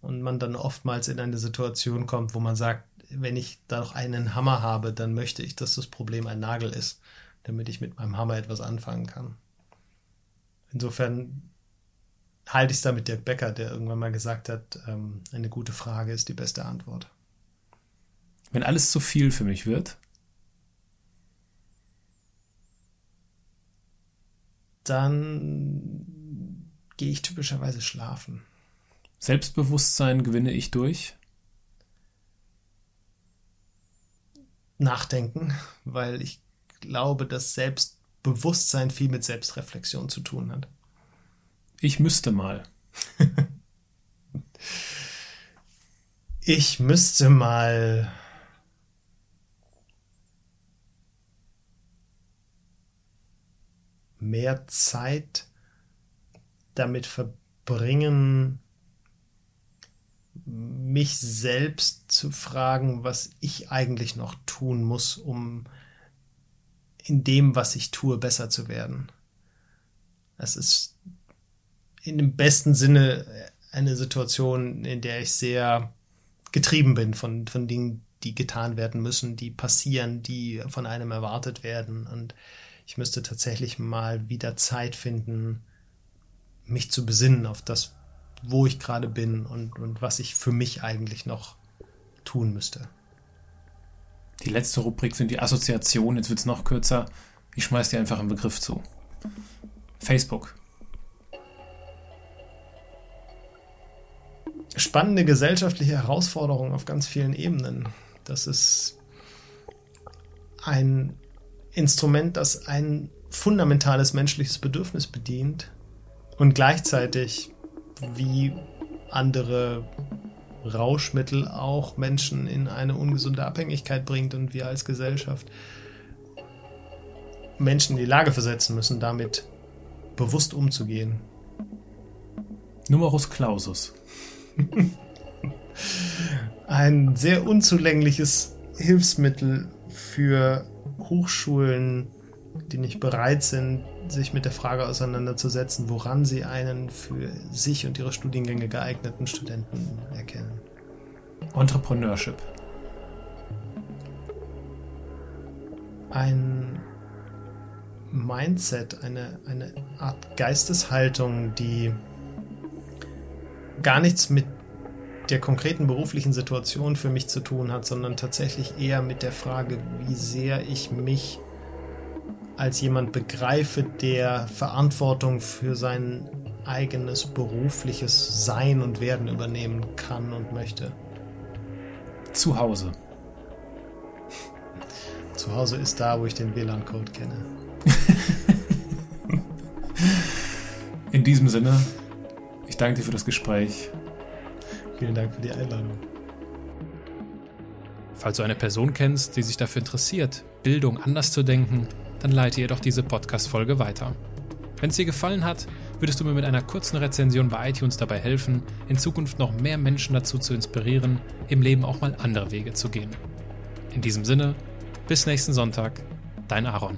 Und man dann oftmals in eine Situation kommt, wo man sagt, wenn ich da noch einen Hammer habe, dann möchte ich, dass das Problem ein Nagel ist, damit ich mit meinem Hammer etwas anfangen kann. Insofern halte ich es da mit Dirk Becker, der irgendwann mal gesagt hat, ähm, eine gute Frage ist die beste Antwort. Wenn alles zu viel für mich wird, dann gehe ich typischerweise schlafen. Selbstbewusstsein gewinne ich durch? Nachdenken, weil ich glaube, dass Selbstbewusstsein viel mit Selbstreflexion zu tun hat. Ich müsste mal. ich müsste mal mehr Zeit damit verbringen, mich selbst zu fragen, was ich eigentlich noch tun muss, um in dem, was ich tue, besser zu werden. Es ist in dem besten Sinne eine Situation, in der ich sehr getrieben bin von, von Dingen, die getan werden müssen, die passieren, die von einem erwartet werden. Und ich müsste tatsächlich mal wieder Zeit finden, mich zu besinnen auf das, wo ich gerade bin und, und was ich für mich eigentlich noch tun müsste. Die letzte Rubrik sind die Assoziationen. Jetzt wird es noch kürzer. Ich schmeiß dir einfach einen Begriff zu. Facebook. Spannende gesellschaftliche Herausforderung auf ganz vielen Ebenen. Das ist ein Instrument, das ein fundamentales menschliches Bedürfnis bedient und gleichzeitig wie andere Rauschmittel auch Menschen in eine ungesunde Abhängigkeit bringt und wir als Gesellschaft Menschen in die Lage versetzen müssen, damit bewusst umzugehen. Numerus Clausus. Ein sehr unzulängliches Hilfsmittel für Hochschulen, die nicht bereit sind, sich mit der Frage auseinanderzusetzen, woran sie einen für sich und ihre Studiengänge geeigneten Studenten erkennen. Entrepreneurship. Ein Mindset, eine, eine Art Geisteshaltung, die gar nichts mit der konkreten beruflichen Situation für mich zu tun hat, sondern tatsächlich eher mit der Frage, wie sehr ich mich als jemand begreife, der Verantwortung für sein eigenes berufliches Sein und Werden übernehmen kann und möchte. Zu Hause. Zu Hause ist da, wo ich den WLAN-Code kenne. In diesem Sinne, ich danke dir für das Gespräch. Vielen Dank für die Einladung. Falls du eine Person kennst, die sich dafür interessiert, Bildung anders zu denken, dann leite ihr doch diese Podcast-Folge weiter. Wenn es dir gefallen hat, würdest du mir mit einer kurzen Rezension bei iTunes dabei helfen, in Zukunft noch mehr Menschen dazu zu inspirieren, im Leben auch mal andere Wege zu gehen. In diesem Sinne, bis nächsten Sonntag, dein Aaron.